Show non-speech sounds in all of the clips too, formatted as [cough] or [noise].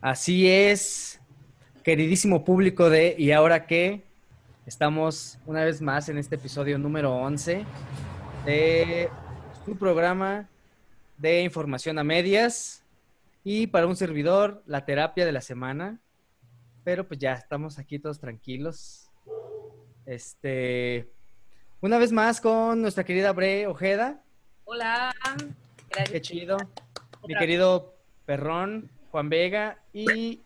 Así es, queridísimo público de ¿Y ahora qué? Estamos una vez más en este episodio número 11 de su programa de información a medias y para un servidor, la terapia de la semana. Pero pues ya estamos aquí todos tranquilos. Este, una vez más con nuestra querida Bre Ojeda. Hola. Gracias. Qué chido. Mi querido Perrón, Juan Vega y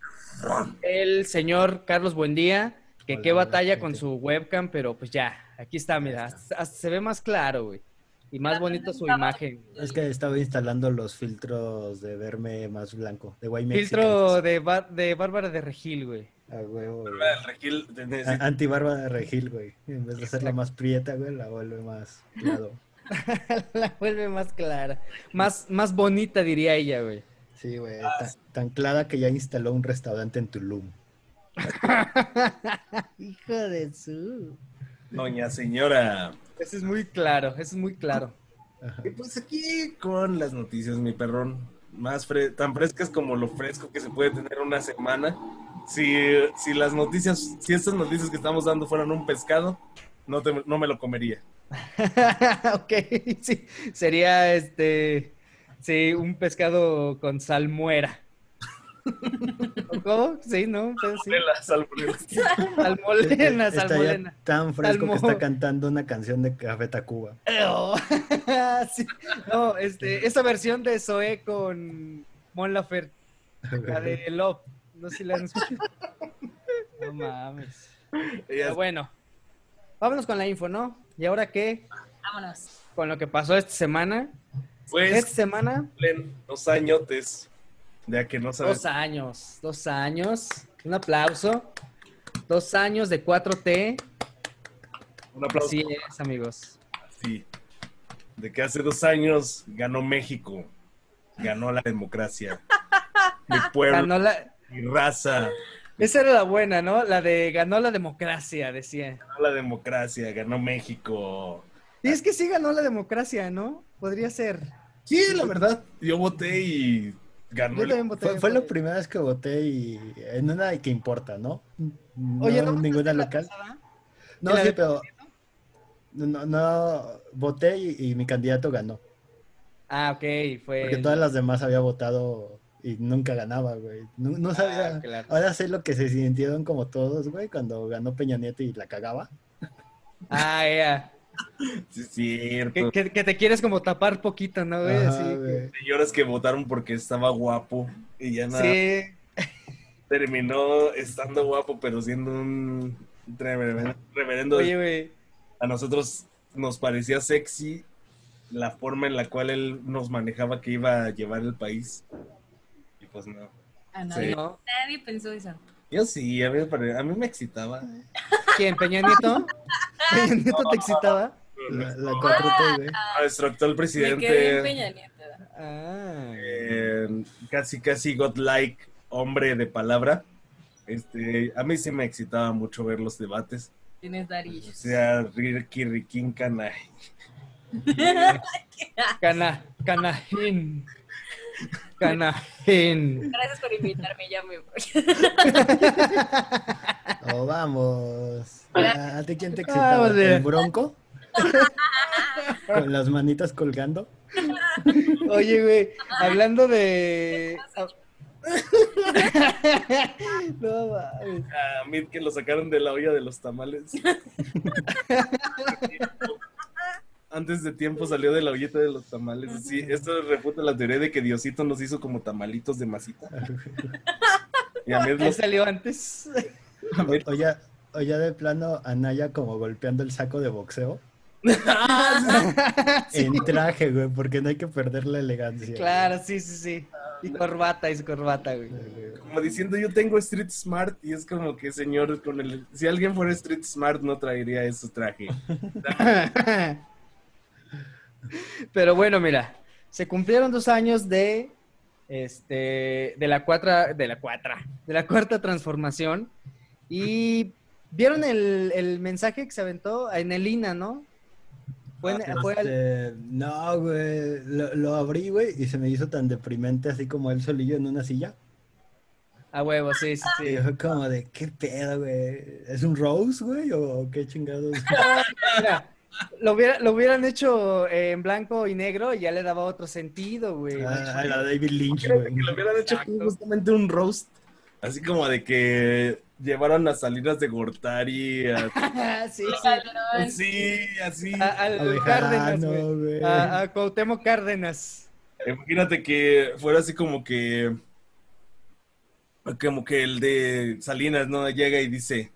el señor Carlos Buendía, que qué batalla con su webcam, pero pues ya, aquí está, mira, se ve más claro, güey. Y más bonito su imagen. Es que estaba instalando los filtros de verme más blanco, de Guay Filtro de, de Bárbara de Regil, güey. Ah, güey, Anti-Bárbara de Regil, güey. En vez de hacerla más prieta, güey, la vuelve más claro. [laughs] la vuelve más clara. Más, más bonita, diría ella, güey. Sí, güey. Ah, tan, clara que ya instaló un restaurante en Tulum. [laughs] Hijo de su. Doña señora. Eso es muy claro, eso es muy claro. Y pues aquí con las noticias, mi perrón. Más tan frescas como lo fresco que se puede tener una semana. Si, si las noticias, si estas noticias que estamos dando fueran un pescado, no, no me lo comería. [laughs] ok, [laughs] sí. Sería este Sí, un pescado con salmuera. ¿Cómo? Sí, ¿no? Salmolena, salmolena. Salmolena, salmolena. tan fresco que está cantando una canción de Café Tacuba. [laughs] sí. No, este, esa versión de Zoé con Mon Laferte, [laughs] la de Love. No sé si la han escuchado. No mames. Pero bueno, vámonos con la info, ¿no? ¿Y ahora qué? Vámonos. Con lo que pasó esta semana. Pues, esta semana. Dos añotes. Ya que no sabes. Dos años, dos años. Un aplauso. Dos años de 4T. Un aplauso. Así es, amigos. Así. De que hace dos años ganó México. Ganó la democracia. [laughs] Mi pueblo. Ganó la... Mi raza. Esa era la buena, ¿no? La de ganó la democracia, decía. Ganó la democracia, ganó México. Y es que sí ganó la democracia, ¿no? Podría ser. Sí, la verdad. Yo voté y ganó. Yo también voté. Fue, la primera vez que voté y en una que importa, ¿no? no Oye, ¿no ninguna local. No, sí, pero no, no, voté y, mi candidato ganó. Ah, ok, fue. Porque todas las demás había votado y nunca ganaba, güey. No, ah, sabía. Ahora sé lo que se sintieron como todos, güey, cuando ganó Peña Nieto y la cagaba. Ah, ya. Sí, es cierto. Que, te quieres como tapar poquito, ¿no, güey? Señoras que votaron porque estaba guapo y ya nada. Sí. Terminó estando guapo, pero siendo un reverendo. Oye, güey. A nosotros nos parecía sexy la forma en la cual él nos manejaba que iba a llevar el país. Y pues no. Ah, no, Nadie pensó eso. Yo sí, a mí, a mí me excitaba. ¿Quién, Peña Nieto? [laughs] ¿Peña Nieto te excitaba? La, la 4T, güey. Nuestro actual presidente. Peña Nieto. Ah. Eh, casi, casi godlike hombre de palabra. Este, a mí sí me excitaba mucho ver los debates. Tienes darillos. O sea, Ricky Riquín Cana. [laughs] Cana, Canajín. [laughs] [laughs] Gracias por invitarme, ya me voy. [laughs] oh, vamos. ¿A ti quién te excitaba? ¿El bronco? [laughs] Con las manitas colgando. Oye, güey, hablando de. no mames. A mí que lo sacaron de la olla de los tamales. Antes de tiempo salió de la olleta de los tamales. Sí, esto refuta la teoría de que Diosito nos hizo como tamalitos de masita. [laughs] Y a mí salió antes? Oye, oye, de plano, Anaya como golpeando el saco de boxeo. [laughs] En traje, güey, porque no hay que perder la elegancia. Claro, sí, sí, sí. Y corbata, y su corbata, güey. Como diciendo, yo tengo Street Smart, y es como que, señor, con el... Si alguien fuera Street Smart, no traería ese traje. [laughs] [laughs] Pero bueno, mira, se cumplieron dos años de este de la cuatra, de la cuatra, de la cuarta transformación. Y vieron el, el mensaje que se aventó en el INA, ¿no? Este, no, güey. Lo, abrí, güey, y se me hizo tan deprimente así como él solillo en una silla. A huevo, sí, sí, sí. Fue como de, ¿qué pedo, güey? ¿Es un Rose, güey? ¿O qué chingados? [laughs] Mira, lo, hubiera- lo hubieran hecho en blanco y negro y ya le daba otro sentido, güey. Ah, la David Lynch, Creo güey. que le hubieran hecho justamente un roast. Así como de que llevaron a Salinas de Gortari. A... [laughs] sí, sí. Calderón. Sí, así. A- al Cárdenas, güey. güey. A, a Cuauhtémoc Cárdenas. Imagínate que fuera así como que. Como que el de Salinas, ¿no? Llega y dice: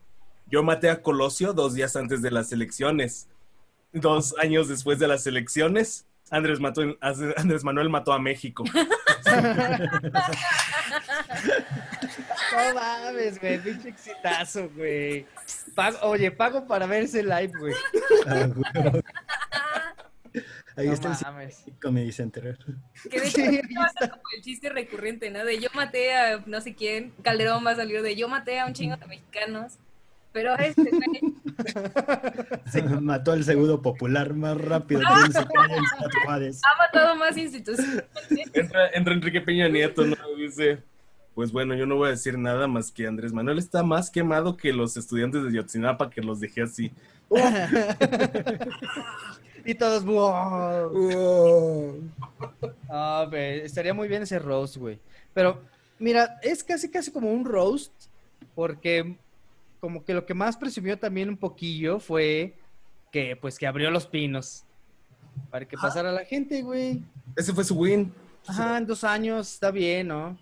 Yo maté a Colosio dos días antes de las elecciones. Dos años después de las elecciones, Andrés, mató, [laughs] Andrés Manuel mató a México. [laughs] No mames, güey. Pinche exitazo, güey. Pago- oye, pago para ver ese live, güey. Ah, güey. Ahí No está el mames. Comedy Center. Que de hecho Sí, como el chiste recurrente, ¿no? De yo maté a no sé quién, Calderón va a salir de yo maté a un chingo de mexicanos, pero este güey, [laughs] Mató al seguro popular más rápido que un sicario en ha matado más instituciones. Entra, entra Enrique Peña Nieto, ¿no? Dice: Pues bueno, yo no voy a decir nada más que Andrés Manuel está más quemado que los estudiantes de Yotzinapa que los dejé así. [laughs] Y todos, wow. Ah, güey, estaría muy bien ese roast, güey. Pero, mira, es casi, casi como un roast, porque como que lo que más presumió también un poquillo fue que, pues, que abrió los pinos. Para que pasara la gente, güey. Ese fue su win. Ajá, en dos años, está bien, ¿no?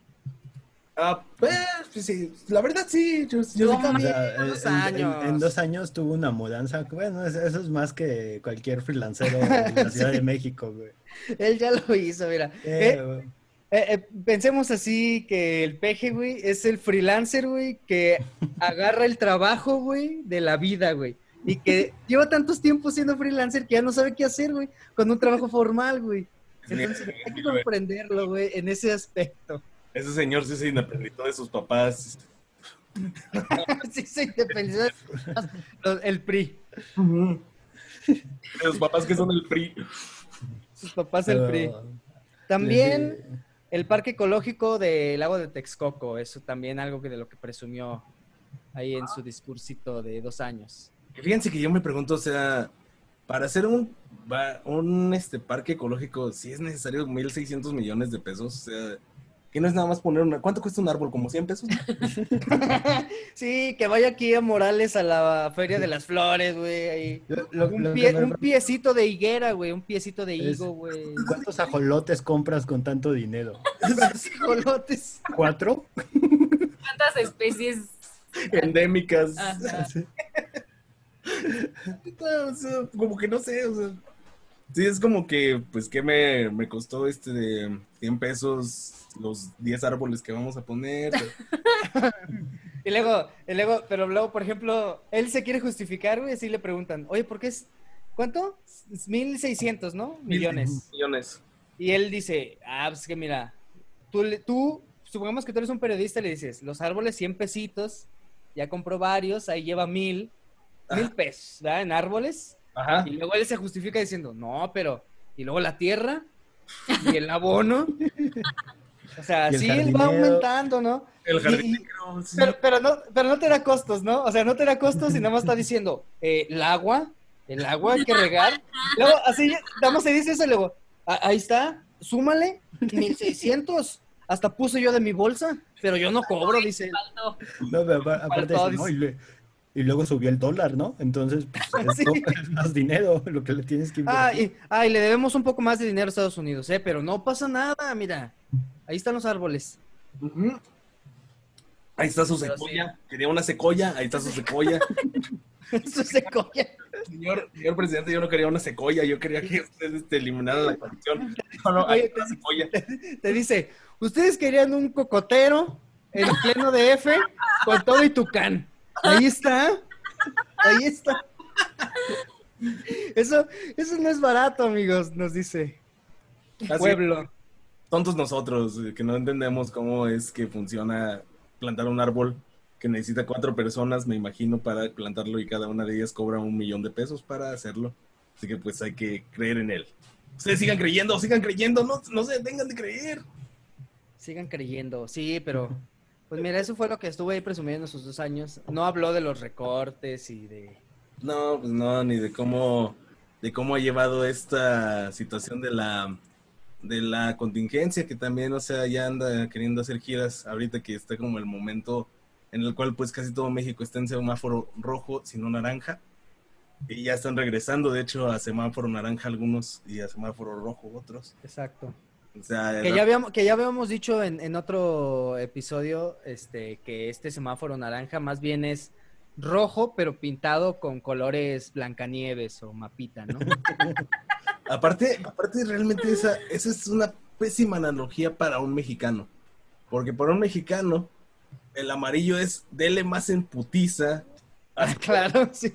Ah, pues, pues sí, la verdad sí. Yo, yo No dos en- en- años. En, dos años tuvo una mudanza. Bueno, eso, es más que cualquier freelancero [laughs] en la Ciudad Sí. de México, güey. Él ya lo hizo, mira. Eh, Eh. Eh, eh, pensemos así que el peje, güey, es el freelancer, güey, que [laughs] agarra el trabajo, güey, de la vida, güey. Y que lleva tantos tiempos siendo freelancer que ya no sabe qué hacer, güey, con un trabajo formal, güey. Entonces hay que comprenderlo, güey, en ese aspecto. Ese señor sí se independizó de sus papás. [laughs] sí, se independizó de los- el PRI. De sus papás que son el PRI. Sus papás el PRI. También el parque ecológico del lago de Texcoco, eso también algo que de lo que presumió ahí en su discursito de dos años. Fíjense que yo me pregunto, o sea, para hacer un, un este, parque ecológico, si es necesario 1.600 millones de pesos, o sea, que no es nada más poner una... ¿Cuánto cuesta un árbol? ¿Como 100 pesos? [laughs] Sí, que vaya aquí a Morales a la Feria de las Flores, güey. ahí. Lo- lo- Un, lo pie- que me- un piecito de higuera, güey. Un piecito de Es- higo, güey. ¿Cuántos ajolotes compras con tanto dinero? Colotes. ¿Cuatro? ¿Cuántas especies? Endémicas. Ajá. Sí. O [laughs] sea, como que no sé, o sea... Sí, es como que, pues, ¿qué me, me costó este de 100 pesos los 10 árboles que vamos a poner? [laughs] Y luego, y luego, pero luego, por ejemplo, él se quiere justificar, güey, así le preguntan, oye, ¿por qué es, cuánto? Es 1600, ¿no? Millones. Millones. Y él dice, ah, pues que mira, tú, le- tú, supongamos que tú eres un periodista y le dices, los árboles 100 pesitos, ya compró varios, ahí lleva mil, mil pesos, ¿verdad? En árboles. Ajá. Y luego él se justifica diciendo, no, pero, y luego la tierra, y el abono. O sea, sí, él va aumentando, ¿no? El Y- jardinero, sí. Pero, pero, no, pero no te da costos, ¿no? O sea, no te da costos y nada más está diciendo, eh, el agua, el agua hay que regar. Luego, así, nada más se dice eso y luego, "Ah, ahí está, súmale, 1600. Hasta puse yo de mi bolsa, pero yo no cobro, dice. No, pero apar- aparte dice, no, y, le- y luego subió el dólar, ¿no? Entonces, pues, [laughs] Sí. no- es más dinero [laughs] lo que le tienes que Ah, invertir. y, ah, y le debemos un poco más de dinero a Estados Unidos, ¿eh? Pero no pasa nada, mira. Ahí están los árboles. Ahí está su secoya. Quería una secoya, ahí está su secoya. Eso se coge. señor, señor presidente, yo no quería una secoya, yo quería que usted este, eliminara la corrupción. No, no, ahí está la secoya. Te dice, ustedes querían un cocotero en pleno DF con todo y tucán. Ahí está. Ahí está. Eso, eso no es barato, amigos, nos dice. Así, Pueblo. tontos nosotros, eh, que no entendemos cómo es que funciona plantar un árbol que necesita cuatro personas, me imagino, para plantarlo y cada una de ellas cobra un millón de pesos para hacerlo. Así que pues hay que creer en él. Ustedes sigan creyendo, sigan creyendo, no, no se detengan de creer. Sigan creyendo, sí, pero Pues mira, eso fue lo que estuve ahí presumiendo esos dos años. No habló de los recortes y de... No, pues no, ni de cómo, de cómo ha llevado esta situación de la, de la contingencia, que también, o sea, ya anda queriendo hacer giras ahorita que está como el momento en el cual pues casi todo México está en semáforo rojo, sino naranja. Y ya están regresando, de hecho, a semáforo naranja algunos y a semáforo rojo otros. Exacto. Que, ya habíamos, que ya habíamos dicho en, en, otro episodio este, que este semáforo naranja más bien es rojo, pero pintado con colores Blancanieves o Mapita, ¿no? [laughs] aparte, aparte, realmente esa, esa es una pésima analogía para un mexicano. Porque para un mexicano, el amarillo es dele más en putiza. Ah, [laughs] claro, sí.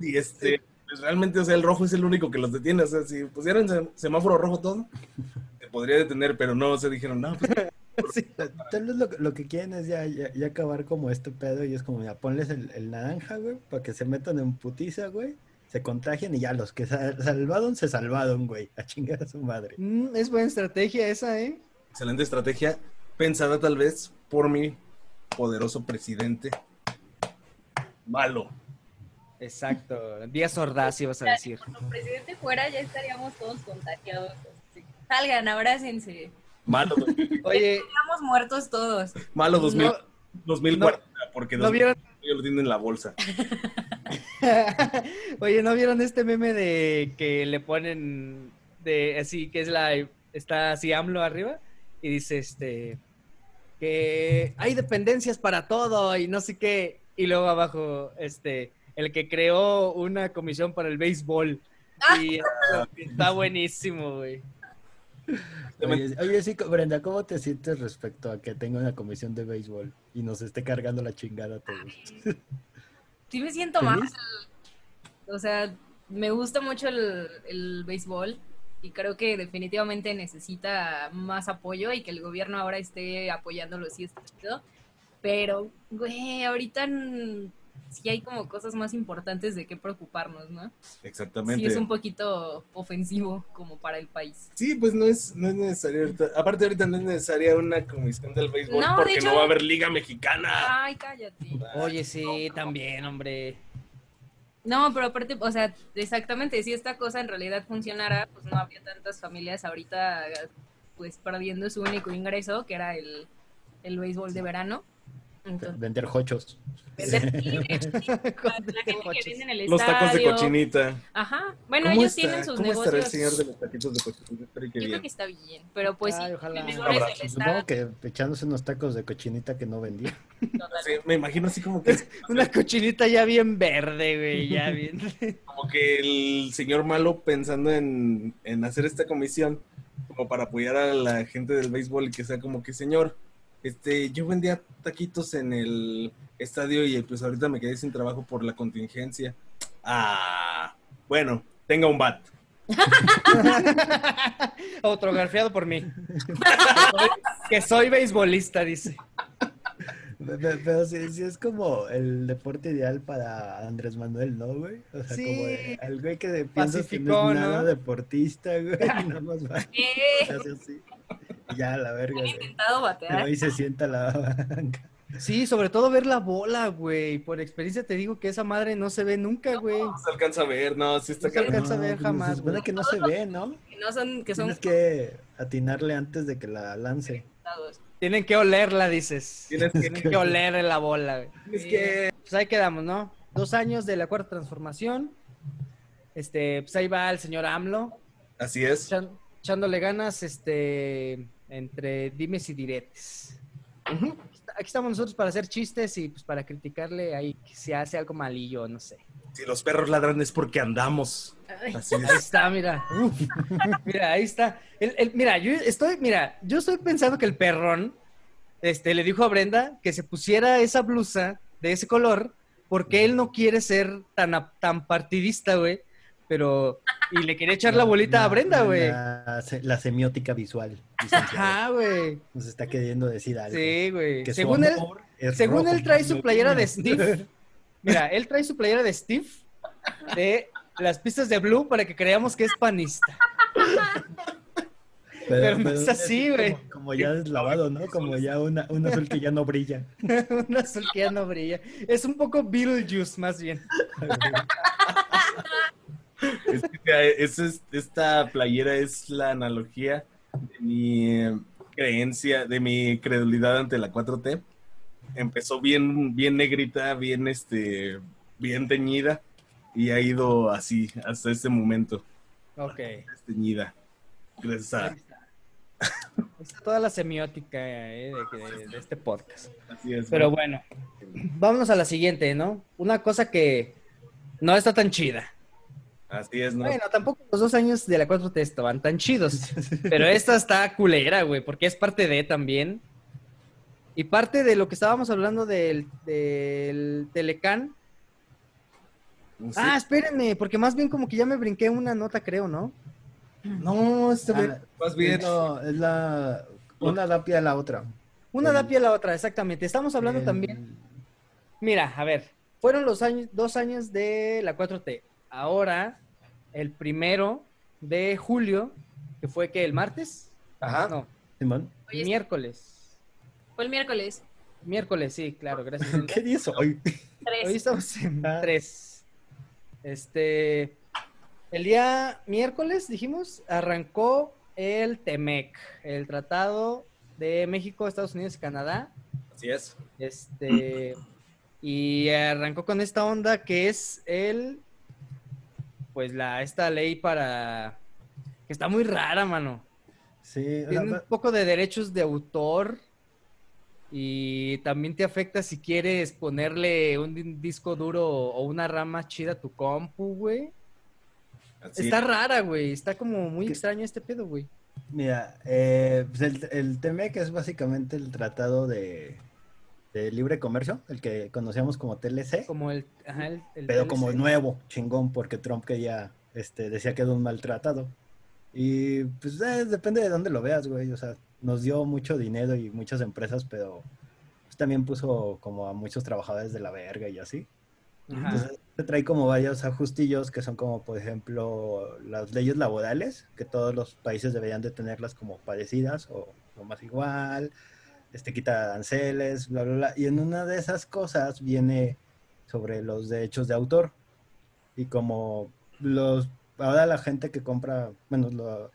Y este, pues realmente, o sea, el rojo es el único que los detiene. O sea, si pusieran semáforo rojo todo, [laughs] se podría detener, pero no, se dijeron, no, pues, [laughs] Tal vez lo, que quieren es ya, ya, acabar como este pedo y es como, ya ponles el, naranja, güey, para que se metan en putiza, güey, se contagian y ya los que salvaron, se salvaron, güey, a chingar a su madre. Mm, es buena estrategia esa, ¿eh? Excelente estrategia, pensada tal vez por mi poderoso presidente. Malo. Exacto. Díaz Ordaz ibas a decir. Si el presidente fuera, ya estaríamos todos contagiados. Salgan, abrácense. Malo. [laughs] Oye. Estamos muertos todos. Malo 2000, 2040, porque ¿no vieron? lo tienen en la bolsa. [laughs] Oye, ¿no vieron este meme de que le ponen de así que es la está así AMLO arriba y dice este que hay dependencias para todo y no sé qué y luego abajo este el que creó una comisión para el béisbol. Y está buenísimo, güey. Oye, sí, Brenda, ¿cómo te sientes respecto a que tenga una comisión de béisbol y nos esté cargando la chingada a todos? [laughs] Sí me siento mal. O sea, me gusta mucho el, el béisbol y creo que definitivamente necesita más apoyo y que el gobierno ahora esté apoyándolo sí está chido. Pero, güey, ahorita sí hay como cosas más importantes de qué preocuparnos, ¿no? Exactamente. Sí es un poquito ofensivo como para el país. Sí, pues no es, no es necesario aparte ahorita no es necesaria una comisión del béisbol porque no va a haber liga mexicana. Ay, cállate. Oye, sí, también, hombre. No, pero aparte, o sea, exactamente, si esta cosa en realidad funcionara, pues no habría tantas familias ahorita pues perdiendo su único ingreso, que era el, el béisbol de verano. Vender hochos. Vender [laughs] la gente que en el Los tacos de cochinita. Ajá. Bueno, ellos tienen sus ¿cómo negocios. estará el señor de los taquitos de cochinita? Yo creo que está bien, pero pues Ay, ojalá. Supongo que echándose unos tacos de cochinita que no vendía. Sí, me imagino así como que... Una cochinita ya bien verde, güey, ya bien... [laughs] Como que el señor malo pensando en, en hacer esta comisión como para apoyar a la gente del béisbol y que sea como que, señor, este, yo vendía taquitos en el estadio y pues ahorita me quedé sin trabajo por la contingencia. Ah, bueno, tenga un bat. [laughs] Autografiado por mí. que soy beisbolista, dice. Pero sí, es como el deporte ideal para Andrés Manuel, ¿no, güey? O sea, como el güey que piensa que no es nada deportista, güey, y [laughs] nada más va. así. Ya, la verga. He intentado batear. ahí se sienta la banca. Sí, sobre todo ver la bola, güey. Por experiencia te digo que esa madre no se ve nunca, güey. No, se alcanza a ver, no, sí está No se alcanza a ver jamás. Se que no se ve, ¿no? Que no son, que son... Tienes que atinarle antes de que la lance. Tienen que olerla, dices. Tienes que, oler la bola, güey. Es que... Pues ahí quedamos, ¿no? Dos años de la cuarta transformación. Este, pues ahí va el señor AMLO. Así es. echándole ganas, este entre dimes y diretes. Aquí estamos nosotros para hacer chistes y pues para criticarle ahí que se hace algo malillo, no sé. Si los perros ladran es porque andamos. Así Ahí está, mira. mira, ahí está. El, mira, yo estoy, mira, yo estoy pensando que el perrón este, le dijo a Brenda que se pusiera esa blusa de ese color porque él no quiere ser tan, tan partidista, güey pero y le quería echar la, bolita a Brenda, güey. La, semiótica visual. Ajá, güey. Nos está queriendo decir algo. Sí, güey. Según él, según él trae su playera de Steve. [laughs] Mira, él trae su playera de Steve de las pistas de Blue para que creamos que es panista. [laughs] Pero, no es así, güey. Como, ya es lavado, ¿no? Como ya una, un azul que ya no brilla. [laughs] un azul que ya no brilla. Es un poco Beetlejuice, más bien. Es esta playera es la analogía de mi creencia, de mi credulidad ante la 4T. Empezó bien, bien negrita, bien, este, bien teñida y ha ido así hasta este momento. Ok. Teñida. Gracias a... Está toda la semiótica eh, de, este podcast. Así es. Pero bueno, vámonos a la siguiente, ¿no? Una cosa que no está tan chida. Así es, ¿no? Bueno, tampoco los dos años de la 4T estaban tan chidos. [laughs] pero esta está culera, güey, porque es parte de también. Y parte de lo que estábamos hablando del, del Telecan. Ah, espérenme, porque más bien como que ya me brinqué una nota, creo, ¿no? No, este ah, más bien es la una da pie a la otra. Una da pie a la otra, exactamente. Estamos hablando también. Mira, a ver, fueron los años, dos años de la 4T. Ahora, el primero de julio, que fue que el martes. Ajá. No. Simón. Miércoles. Fue el miércoles. Miércoles, sí, claro, gracias. [laughs] ¿Qué día es hoy? Hoy estamos en ah. tres. Este. El día miércoles, dijimos, arrancó el TEMEC, el Tratado de México, Estados Unidos y Canadá. Así es. Este. Y arrancó con esta onda que es el pues la, esta ley para... que está muy rara, mano. Sí. Tiene un poco de derechos de autor y también te afecta si quieres ponerle un disco duro o una rama chida a tu compu, güey. Está rara, güey. Está como muy extraño este pedo, güey. Mira, eh, pues el, el TMEC es básicamente el tratado de, libre comercio, el que conocíamos como TLC. Como el, pero como nuevo, chingón, porque Trump que ya este, decía que era un maltratado. Y pues eh, depende de dónde lo veas, güey. O sea, nos dio mucho dinero y muchas empresas, pero pues, también puso como a muchos trabajadores de la verga y así. Entonces se trae como varios ajustillos que son como, por ejemplo, las leyes laborales, que todos los países deberían de tenerlas como parecidas o, o más igual este quita aranceles, bla, bla, bla. Y en una de esas cosas viene sobre los derechos de autor. Y como los, ahora la gente que compra, bueno,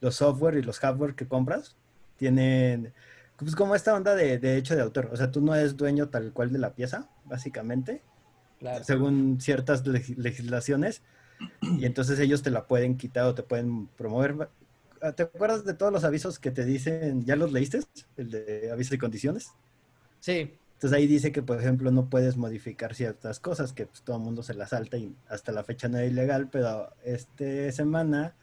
los software y los hardware que compras, tienen, pues como esta onda de, derecho de autor. O sea, tú no eres dueño tal cual de la pieza, básicamente, según ciertas legislaciones. Y entonces ellos te la pueden quitar o te pueden promover ¿Te acuerdas de todos los avisos que te dicen? ¿Ya los leíste? El de avisos y condiciones. Sí. Entonces ahí dice que, por ejemplo, no puedes modificar ciertas cosas, que pues, todo el mundo se las salta y hasta la fecha no es ilegal, pero esta semana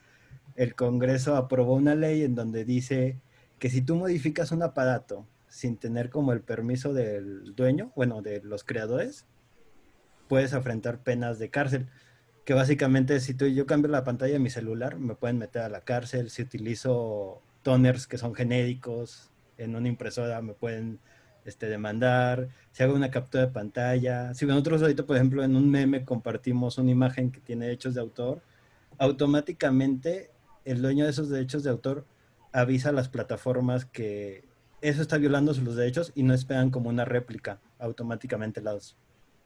el Congreso aprobó una ley en donde dice que si tú modificas un aparato sin tener como el permiso del dueño, bueno, de los creadores, puedes afrontar penas de cárcel que básicamente si tú, yo cambio la pantalla de mi celular, me pueden meter a la cárcel. Si utilizo toners que son genéricos en una impresora, me pueden este, demandar. Si hago una captura de pantalla. Si nosotros ahorita, por ejemplo, en un meme compartimos una imagen que tiene derechos de autor, automáticamente el dueño de esos derechos de autor avisa a las plataformas que eso está violando los derechos y no esperan como una réplica. Automáticamente las,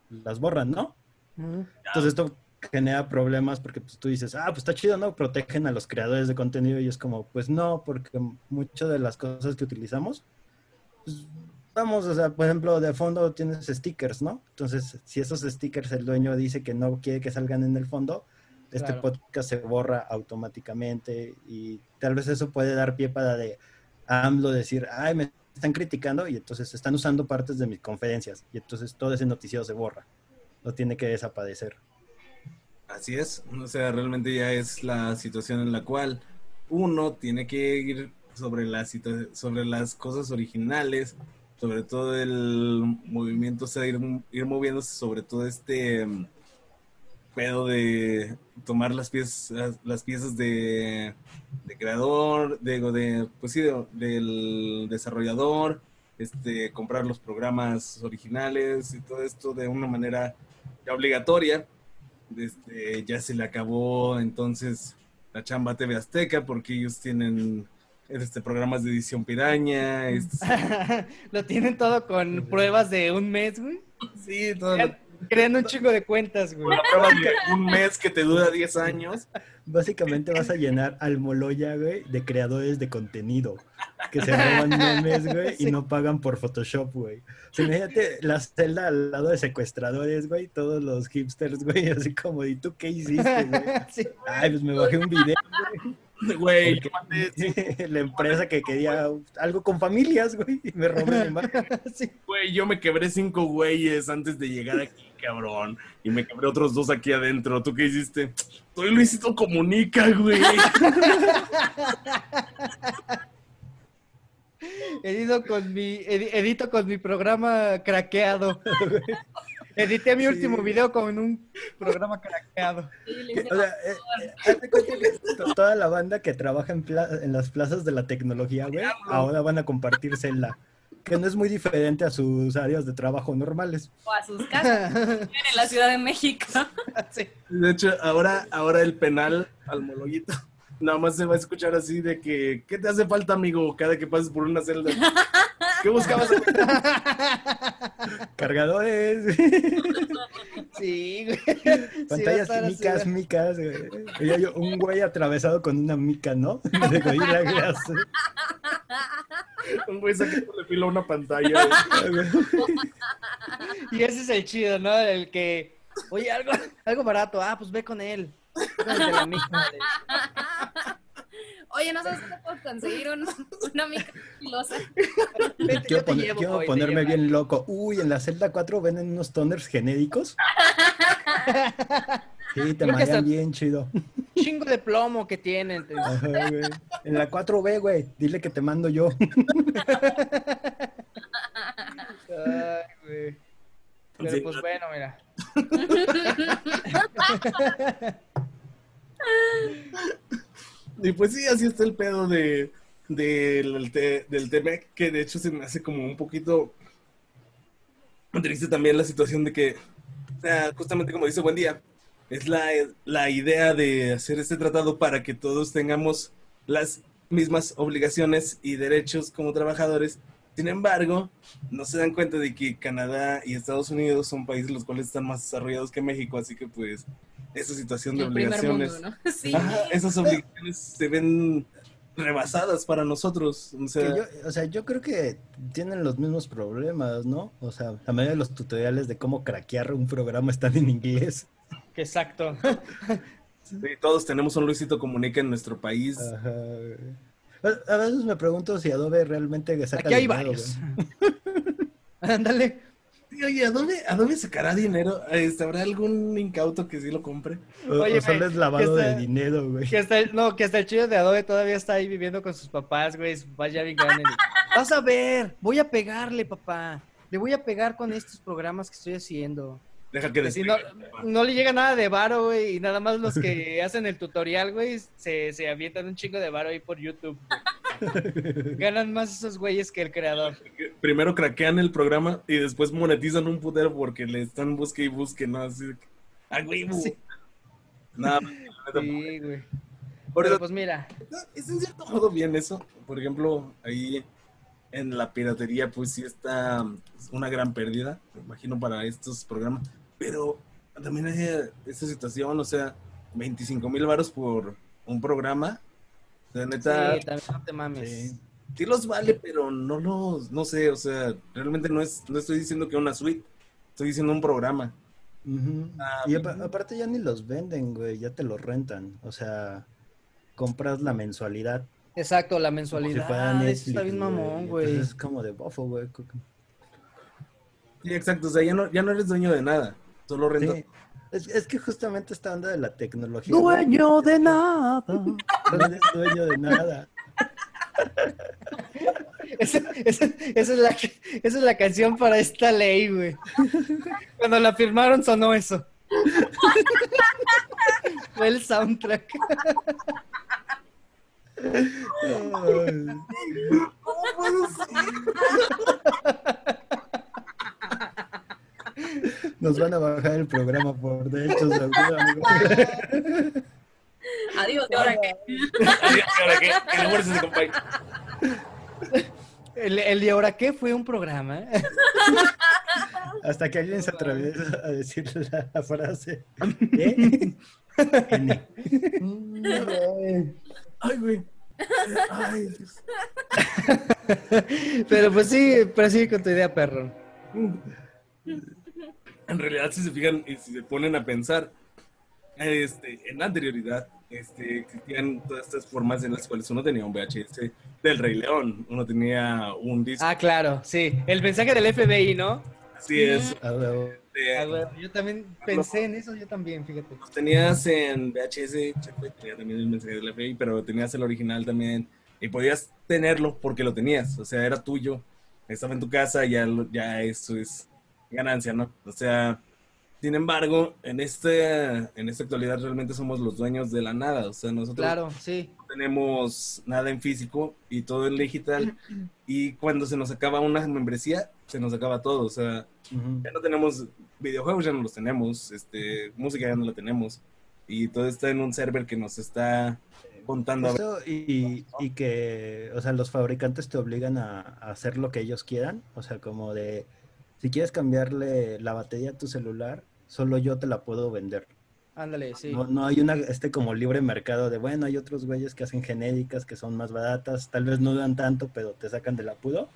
las borran, ¿no? Entonces esto genera problemas porque pues, tú dices, ah, pues está chido, ¿no? Protegen a los creadores de contenido y es como, pues no, porque muchas de las cosas que utilizamos, pues, vamos, o sea, por ejemplo, de fondo tienes stickers, ¿no? Entonces, si esos stickers el dueño dice que no quiere que salgan en el fondo, este podcast se borra automáticamente y tal vez eso puede dar pie para de AMLO decir, ay, me están criticando y entonces están usando partes de mis conferencias y entonces todo ese noticiero se borra. No tiene que desaparecer. Así es, o sea, realmente ya es la situación en la cual uno tiene que ir sobre, la sobre las cosas originales, sobre todo el movimiento, o sea, ir, ir moviéndose sobre todo este mm, pedo de tomar las piezas, las piezas de, creador, de, de, pues sí, del desarrollador, este, comprar los programas originales y todo esto de una manera obligatoria este, ya se le acabó entonces la chamba TV Azteca porque ellos tienen este, programas de edición piraña. Este... [laughs] lo tienen todo con pruebas de un mes, güey. Sí, todo. Creando un chico de cuentas, güey. Una prueba de un mes que te dura 10 años. Básicamente vas a llenar al Moloya, güey, de creadores de contenido que se roban memes, güey, y no pagan por Photoshop, güey. O sea, imagínate la celda al lado de secuestradores, güey, todos los hipsters, güey, así como, ¿y tú qué hiciste, güey? [laughs] Ay, pues me bajé un video, güey. Güey, [laughs] la empresa que quería algo con familias, güey, y me robé mi imagen. [laughs] Güey, yo me quebré cinco güeyes antes de llegar aquí, cabrón. Y me quebré otros dos aquí adentro. ¿Tú qué hiciste? Soy Luisito Comunica, güey. [laughs] Edito con mi, edito con mi programa craqueado. [laughs] Edité mi último video con un programa craqueado. o sea, eh, eh, [laughs] toda la banda que trabaja en, en las plazas de la tecnología, güey, ahora van a compartir celda. Que no es muy diferente a sus áreas de trabajo normales. O a sus casas. [laughs] en la Ciudad de México. [laughs] De hecho, ahora, ahora el penal al mologuito [laughs] nada más se va a escuchar así de que, ¿qué te hace falta, amigo? Cada que pases por una celda. ¿Qué buscabas? Cargadores. Sí, güey. Pantallas micas, micas. un güey atravesado con una mica, ¿no? De la [laughs] Un güey sacando de filo una pantalla. [laughs] y ese es el chido, ¿no? El que, oye, algo, algo barato. Ah, pues ve con él. Oye, ¿no sabes cómo puedo conseguir una mica filosa? Quiero, quiero ponerme bien loco. Uy, en la celda 4 venden unos toners genéricos. [laughs] Sí, te marean bien chido. Chingo de plomo que tienen. En la 4B, güey, dile que te mando yo. Ay, güey. Pero pues bueno, mira. y pues sí, así está el pedo de, del, del Temec, que de hecho se me hace como un poquito triste también la situación de que, o sea, justamente como dice Buen Día, es la, la idea de hacer este tratado para que todos tengamos las mismas obligaciones y derechos como trabajadores sin embargo, no se dan cuenta de que Canadá y Estados Unidos son países los cuales están más desarrollados que México, así que pues esa situación de obligaciones, [laughs] esas obligaciones se ven rebasadas para nosotros. O sea, yo, o sea, yo creo que tienen los mismos problemas, ¿no? O sea, la mayoría de los tutoriales de cómo craquear un programa están en inglés. Exacto. Sí, todos tenemos un Luisito Comunica en nuestro país. Ajá. A veces me pregunto si Adobe realmente saca Aquí hay varios. Ándale. Oye, ¿Adobe, ¿Adobe sacará dinero? Este, ¿Habrá algún incauto que sí lo compre? Oye, o solo es lavado de dinero, güey. Que hasta el, no, que hasta el chido de Adobe todavía está ahí viviendo con sus papás, güey. Sus papás ya Vas a ver, voy a pegarle, papá. Le voy a pegar con estos programas que estoy haciendo. Deja que no, no, le llega nada de varo, güey, y nada más los que [laughs] hacen el tutorial, güey, se, se avientan un chingo de varo ahí por YouTube. [laughs] Ganan más esos güeyes que el creador. Primero craquean el programa y después monetizan un putero porque le están busque y busque, ¿no? Así ¡Ah, güey! Nada, sí, güey. Pero pues mira. Es en cierto modo bien eso. Por ejemplo, ahí en la piratería, pues sí está una gran pérdida, me imagino, para estos programas. Pero también hay esta situación, o sea, 25 mil varos por un programa. De neta. Sí, también no te mames. Sí. los vale, pero no los, no sé, o sea, realmente no es, no estoy diciendo que una suite, estoy diciendo un programa. Ah, y aparte ya ni los venden, güey, ya te los rentan, o sea, compras la mensualidad. Exacto, la mensualidad. Si está bien mamón, güey. Es como de bofo, güey. Sí, exacto, o sea, ya no, ya no eres dueño de nada, solo rentas. Es, que justamente esta onda de la tecnología. Dueño de nada. [laughs] No eres dueño de nada. Esa, es la, esa es la canción para esta ley, güey. Cuando la firmaron sonó eso. Fue el soundtrack. ¿Cómo puedo [laughs] Nos van a bajar el programa por derechos de autor, Adiós, ahora qué? ahora qué? ¿Qué le ese compadre? El, el de ahora qué fue un programa. Hasta que alguien se atraviesa a decir la frase. ¿Eh? Ay, güey. Ay, Pero pues sí, pero sí con tu idea, perro. En realidad, si se fijan y si se ponen a pensar, este, en la anterioridad este, existían todas estas formas en las cuales uno tenía un VHS del Rey León, uno tenía un disco. Ah, claro, sí. El mensaje del FBI, ¿no? Así es. yo también pensé en eso, yo también, fíjate. Los tenías en VHS, tenía también el mensaje del FBI, pero tenías el original también. Y podías tenerlo porque lo tenías, o sea, era tuyo. Estaba en tu casa, ya, ya eso es ganancia, ¿no? O sea, sin embargo, en, este, en esta actualidad realmente somos los dueños de la nada. O sea, nosotros claro, sí. no tenemos nada en físico y todo en digital. [clears throat] Y cuando se nos acaba una membresía, se nos acaba todo. O sea, ya no tenemos videojuegos, ya no los tenemos. Este, música ya no la tenemos. Y todo está en un server que nos está contando. y, y, que, o sea, los fabricantes te obligan a hacer lo que ellos quieran. O sea, como de si quieres cambiarle la batería a tu celular, solo yo te la puedo vender. Ándale, sí. No, hay una, este como libre mercado de, bueno, hay otros güeyes que hacen genéricas que son más baratas, tal vez no dan tanto, pero te sacan del apuro.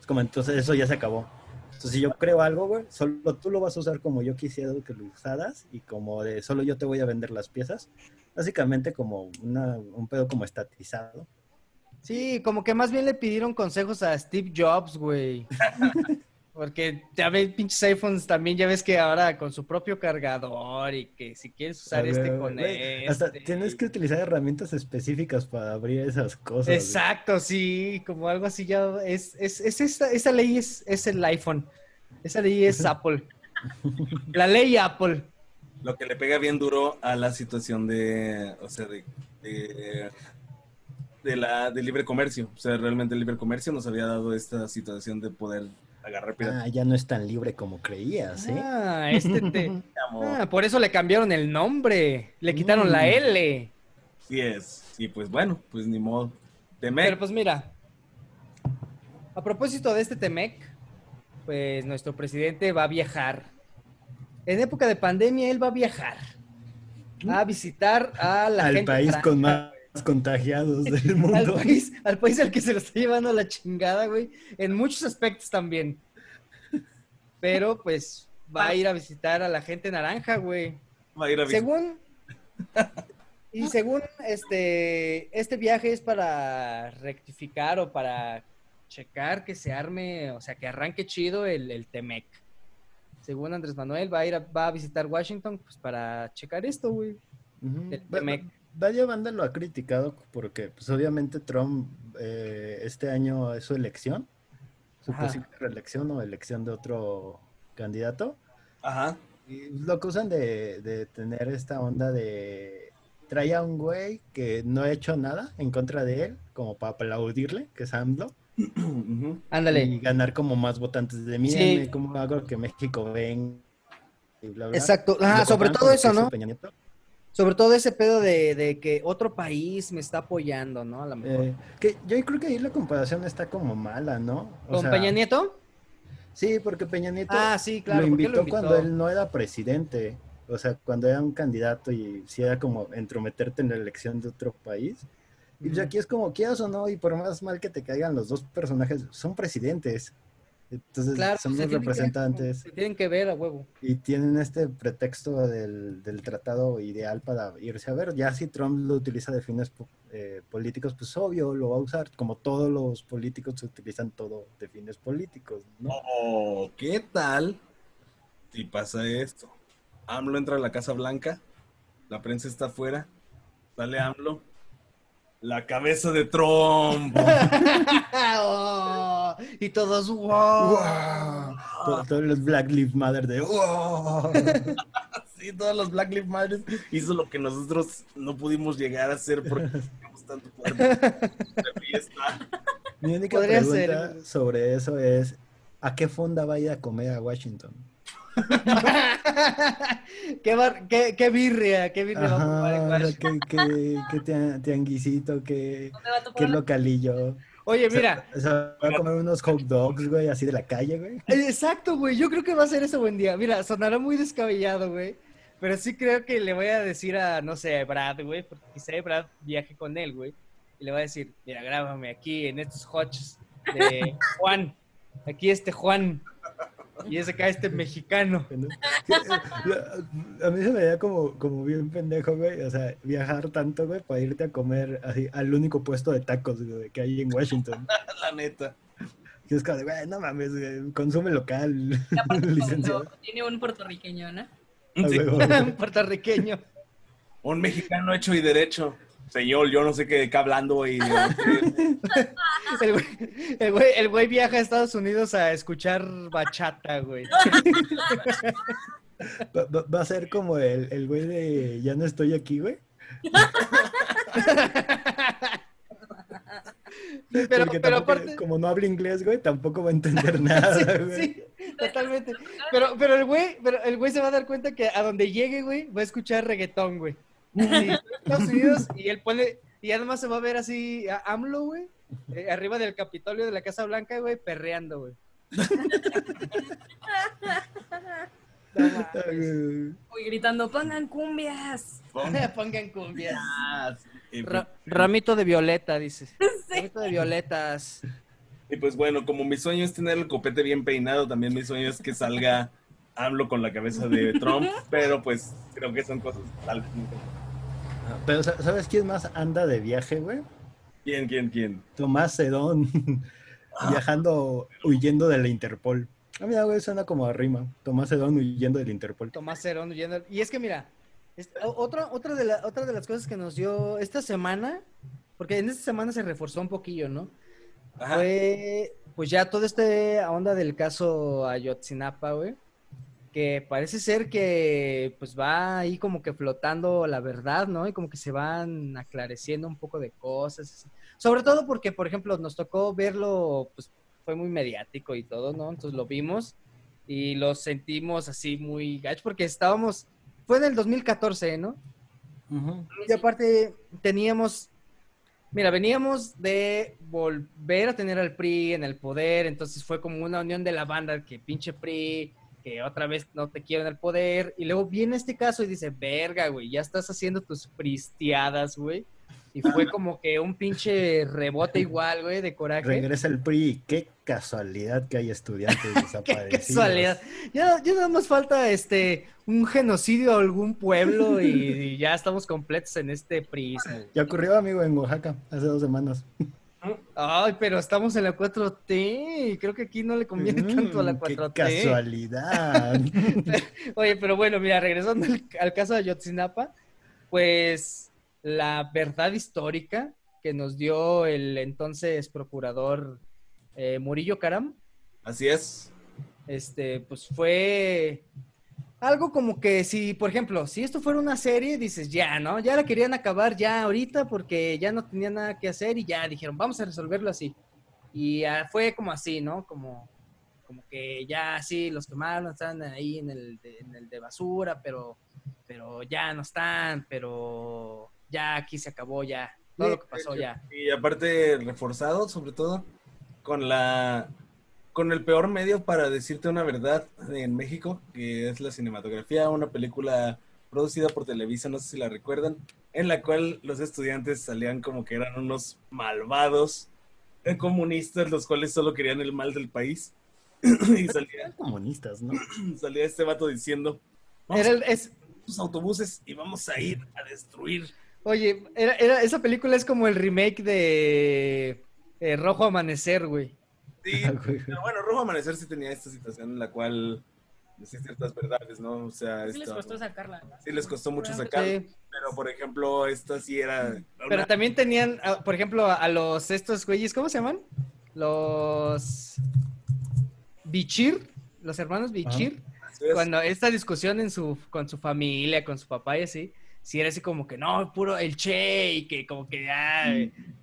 Es como, entonces eso ya se acabó. Entonces, si yo creo algo, güey, solo tú lo vas a usar como yo quisiera que lo usaras y como de solo yo te voy a vender las piezas. Básicamente como una, un pedo como estatizado. Sí, como que más bien le pidieron consejos a Steve Jobs, güey. [laughs] Porque ya ves, pinches iPhones también, ya ves que ahora con su propio cargador y que si quieres usar este con este. Hasta tienes que utilizar herramientas específicas para abrir esas cosas. Exacto, sí, como algo así ya es, es, es esta, esa ley es, es el iPhone. Esa ley es Apple. La ley Apple. Lo que le pega bien duro a la situación de, o sea, de, de, de la, de libre comercio. O sea, realmente el libre comercio nos había dado esta situación de poder Ah, ya no es tan libre como creías, ¿eh? Ah, este te... [laughs] ah, por eso le cambiaron el nombre. Le quitaron la mm. L. Sí es. Y pues bueno, pues ni modo. Temec. Pero pues mira, a propósito de este Temec, pues nuestro presidente va a viajar. En época de pandemia, él va a viajar. A visitar a la Al país con más contagiados del [laughs] mundo. al, país, al país al que se lo está llevando la chingada, güey. En muchos aspectos también. Pero pues va a ir a visitar a la gente naranja, güey. Va a ir a visitar. Según. Y según este, este viaje es para rectificar o para checar que se arme, o sea, que arranque chido el, el Temec. Según Andrés Manuel, va a ir a, va a visitar Washington pues para checar esto, güey. El Temec Vaya banda lo ha criticado porque, pues, obviamente Trump eh, este año es su elección, su posible reelección o elección de otro candidato. Ajá. Y lo acusan de, de tener esta onda de trae a un güey que no ha hecho nada en contra de él, como para aplaudirle, que es AMLO. Ándale. Y ganar como más votantes de mí, sí. como hago que México ven y bla, bla. Exacto, sobre todo eso, ¿no? Sobre todo ese pedo de, que otro país me está apoyando, ¿no? A lo mejor. Eh, que yo creo que ahí la comparación está como mala, ¿no? ¿Con Peña Nieto? Sí, porque Peña Nieto ah, sí, claro, lo, invitó cuando él no era presidente. O sea, cuando era un candidato y si era como entrometerte en la elección de otro país. Y pues aquí es como quieras o no, y por más mal que te caigan los dos personajes, son presidentes. Entonces son los representantes. tienen que ver a huevo. Y tienen este pretexto del, tratado ideal para irse a ver. Ya si Trump lo utiliza de fines eh, políticos, pues obvio lo va a usar. Como todos los políticos utilizan todo de fines políticos. ¿no? Oh, ¿qué tal si pasa esto? AMLO entra a la Casa Blanca, la prensa está afuera, sale AMLO, la cabeza de Trump. [laughs] Oh, y todos, wow. Todos, los Black Lives Matter de wow. [laughs] sí, todos los Black Lives Matter hizo lo que nosotros no pudimos llegar a hacer porque teníamos tanto poder de fiesta. Mi única pregunta sobre eso es, ¿a qué fonda va a ir a comer a Washington? [laughs] ¿Qué, qué, birria, qué birria Ajá, qué, qué, qué tianguisito, qué, qué localillo. Oye, mira. O sea, va a comer unos hot dogs, güey, así de la calle, güey. Exacto, güey. Yo creo que va a ser eso buen día. Mira, sonará muy descabellado, güey. Pero sí creo que le voy a decir a, no sé, a Brad, güey, porque quizá Brad viaje con él, güey. Y le voy a decir, mira, grábame aquí en estos hots de Juan. Aquí este Juan. Y ese acá este mexicano. A mí se me veía como, como bien pendejo, güey. O sea, viajar tanto, güey, para irte a comer así al único puesto de tacos, güey, que hay en Washington. [laughs] La neta. Que es como de, güey, no mames, güey, consume local. [laughs] Tiene un puertorriqueño, ¿no? [laughs] un puertorriqueño. Un mexicano hecho y derecho. Señor, yo no sé qué, qué hablando y... [laughs] el, güey, el, güey, viaja a Estados Unidos a escuchar bachata, güey. Va, a ser como el, el güey de Ya no estoy aquí, güey. pero, pero aparte... como no habla inglés, güey, tampoco va a entender [laughs] nada, güey. Sí, totalmente. Pero, pero el güey, pero el güey se va a dar cuenta que a donde llegue, güey, va a escuchar reggaetón, güey. Estados Unidos y él pone, y además se va a ver así a AMLO, güey, eh, arriba del Capitolio de la Casa Blanca, güey, perreando, güey. Uy, gritando, pongan cumbias. pongan [laughs] cumbias. ramito de violeta, dice. Ramito de violetas. Y pues bueno, como mi sueño es tener el copete bien peinado, también mi sueño es que salga hablo con la cabeza de Trump, [laughs] pero pues creo que son cosas tal. Pero ¿sabes quién más anda de viaje, güey? ¿Quién, quién, quién? Tomás Sedón, ah. viajando, huyendo de la Interpol. Ah, mira, güey, suena como a rima. Tomás Sedón huyendo del Interpol. Tomás Sedón huyendo. Y es que mira, otra, otra, de la, otra de las cosas que nos dio esta semana, porque en esta semana se reforzó un poquillo, ¿no? Fue, pues ya toda esta onda del caso Ayotzinapa, güey que parece ser que pues va ahí como que flotando la verdad, ¿no? Y como que se van aclareciendo un poco de cosas. Sobre todo porque, por ejemplo, nos tocó verlo, pues fue muy mediático y todo, ¿no? Entonces lo vimos y lo sentimos así muy gacho porque estábamos, fue en el 2014, ¿no? Y aparte teníamos, mira, veníamos de volver a tener al PRI en el poder, entonces fue como una unión de la banda que pinche PRI que otra vez no te quieren el poder. Y luego viene este caso y dice, verga, güey, ya estás haciendo tus pristiadas, güey. Y fue [laughs] como que un pinche rebote igual, güey, de coraje. Regresa el PRI. Qué casualidad que hay estudiantes [laughs] desaparecidos. Qué casualidad. Ya, ya nada más falta este un genocidio a algún pueblo y, ya estamos completos en este PRI. [laughs] Ya ocurrió, amigo, en Oaxaca hace dos semanas. Ay, pero estamos en la 4T. Creo que aquí no le conviene mm, tanto a la 4T. Qué casualidad. [laughs] Oye, pero bueno, mira, regresando al, caso de Ayotzinapa, pues la verdad histórica que nos dio el entonces procurador eh, Murillo Caram. Así es. Este, pues fue algo como que si, por ejemplo, si esto fuera una serie, dices, ya, ¿no? Ya la querían acabar ya ahorita porque ya no tenía nada que hacer y ya dijeron, vamos a resolverlo así. Y fue como así, ¿no? Como, como que ya sí, los quemaron, están ahí en el, de, en el de basura, pero, pero ya no están, pero ya aquí se acabó ya, todo lo que pasó ya. Y aparte reforzado, sobre todo, con la con el peor medio para decirte una verdad en México, que es la cinematografía, una película producida por Televisa, no sé si la recuerdan, en la cual los estudiantes salían como que eran unos malvados eh, comunistas, los cuales solo querían el mal del país. [clears throat] y salía, comunistas, ¿no? [clears throat] Salía este vato diciendo, vamos era es... los autobuses y vamos a ir a destruir. Oye, era, esa película es como el remake de eh, Rojo Amanecer, güey. Sí, [laughs] pero bueno, Rojo Amanecer sí tenía esta situación en la cual decía ciertas verdades, ¿no? O sea, sí les costó sacarla. Sí les costó mucho sacarla, pero por ejemplo, esta sí era... Pero también tenían, ah, por ejemplo, a los estos güeyes, ¿cómo se llaman? Los... Bichir, los hermanos Bichir. Cuando esta discusión en su, con su familia, con su papá y así, sí era así como que no, puro el che, y que como que ya,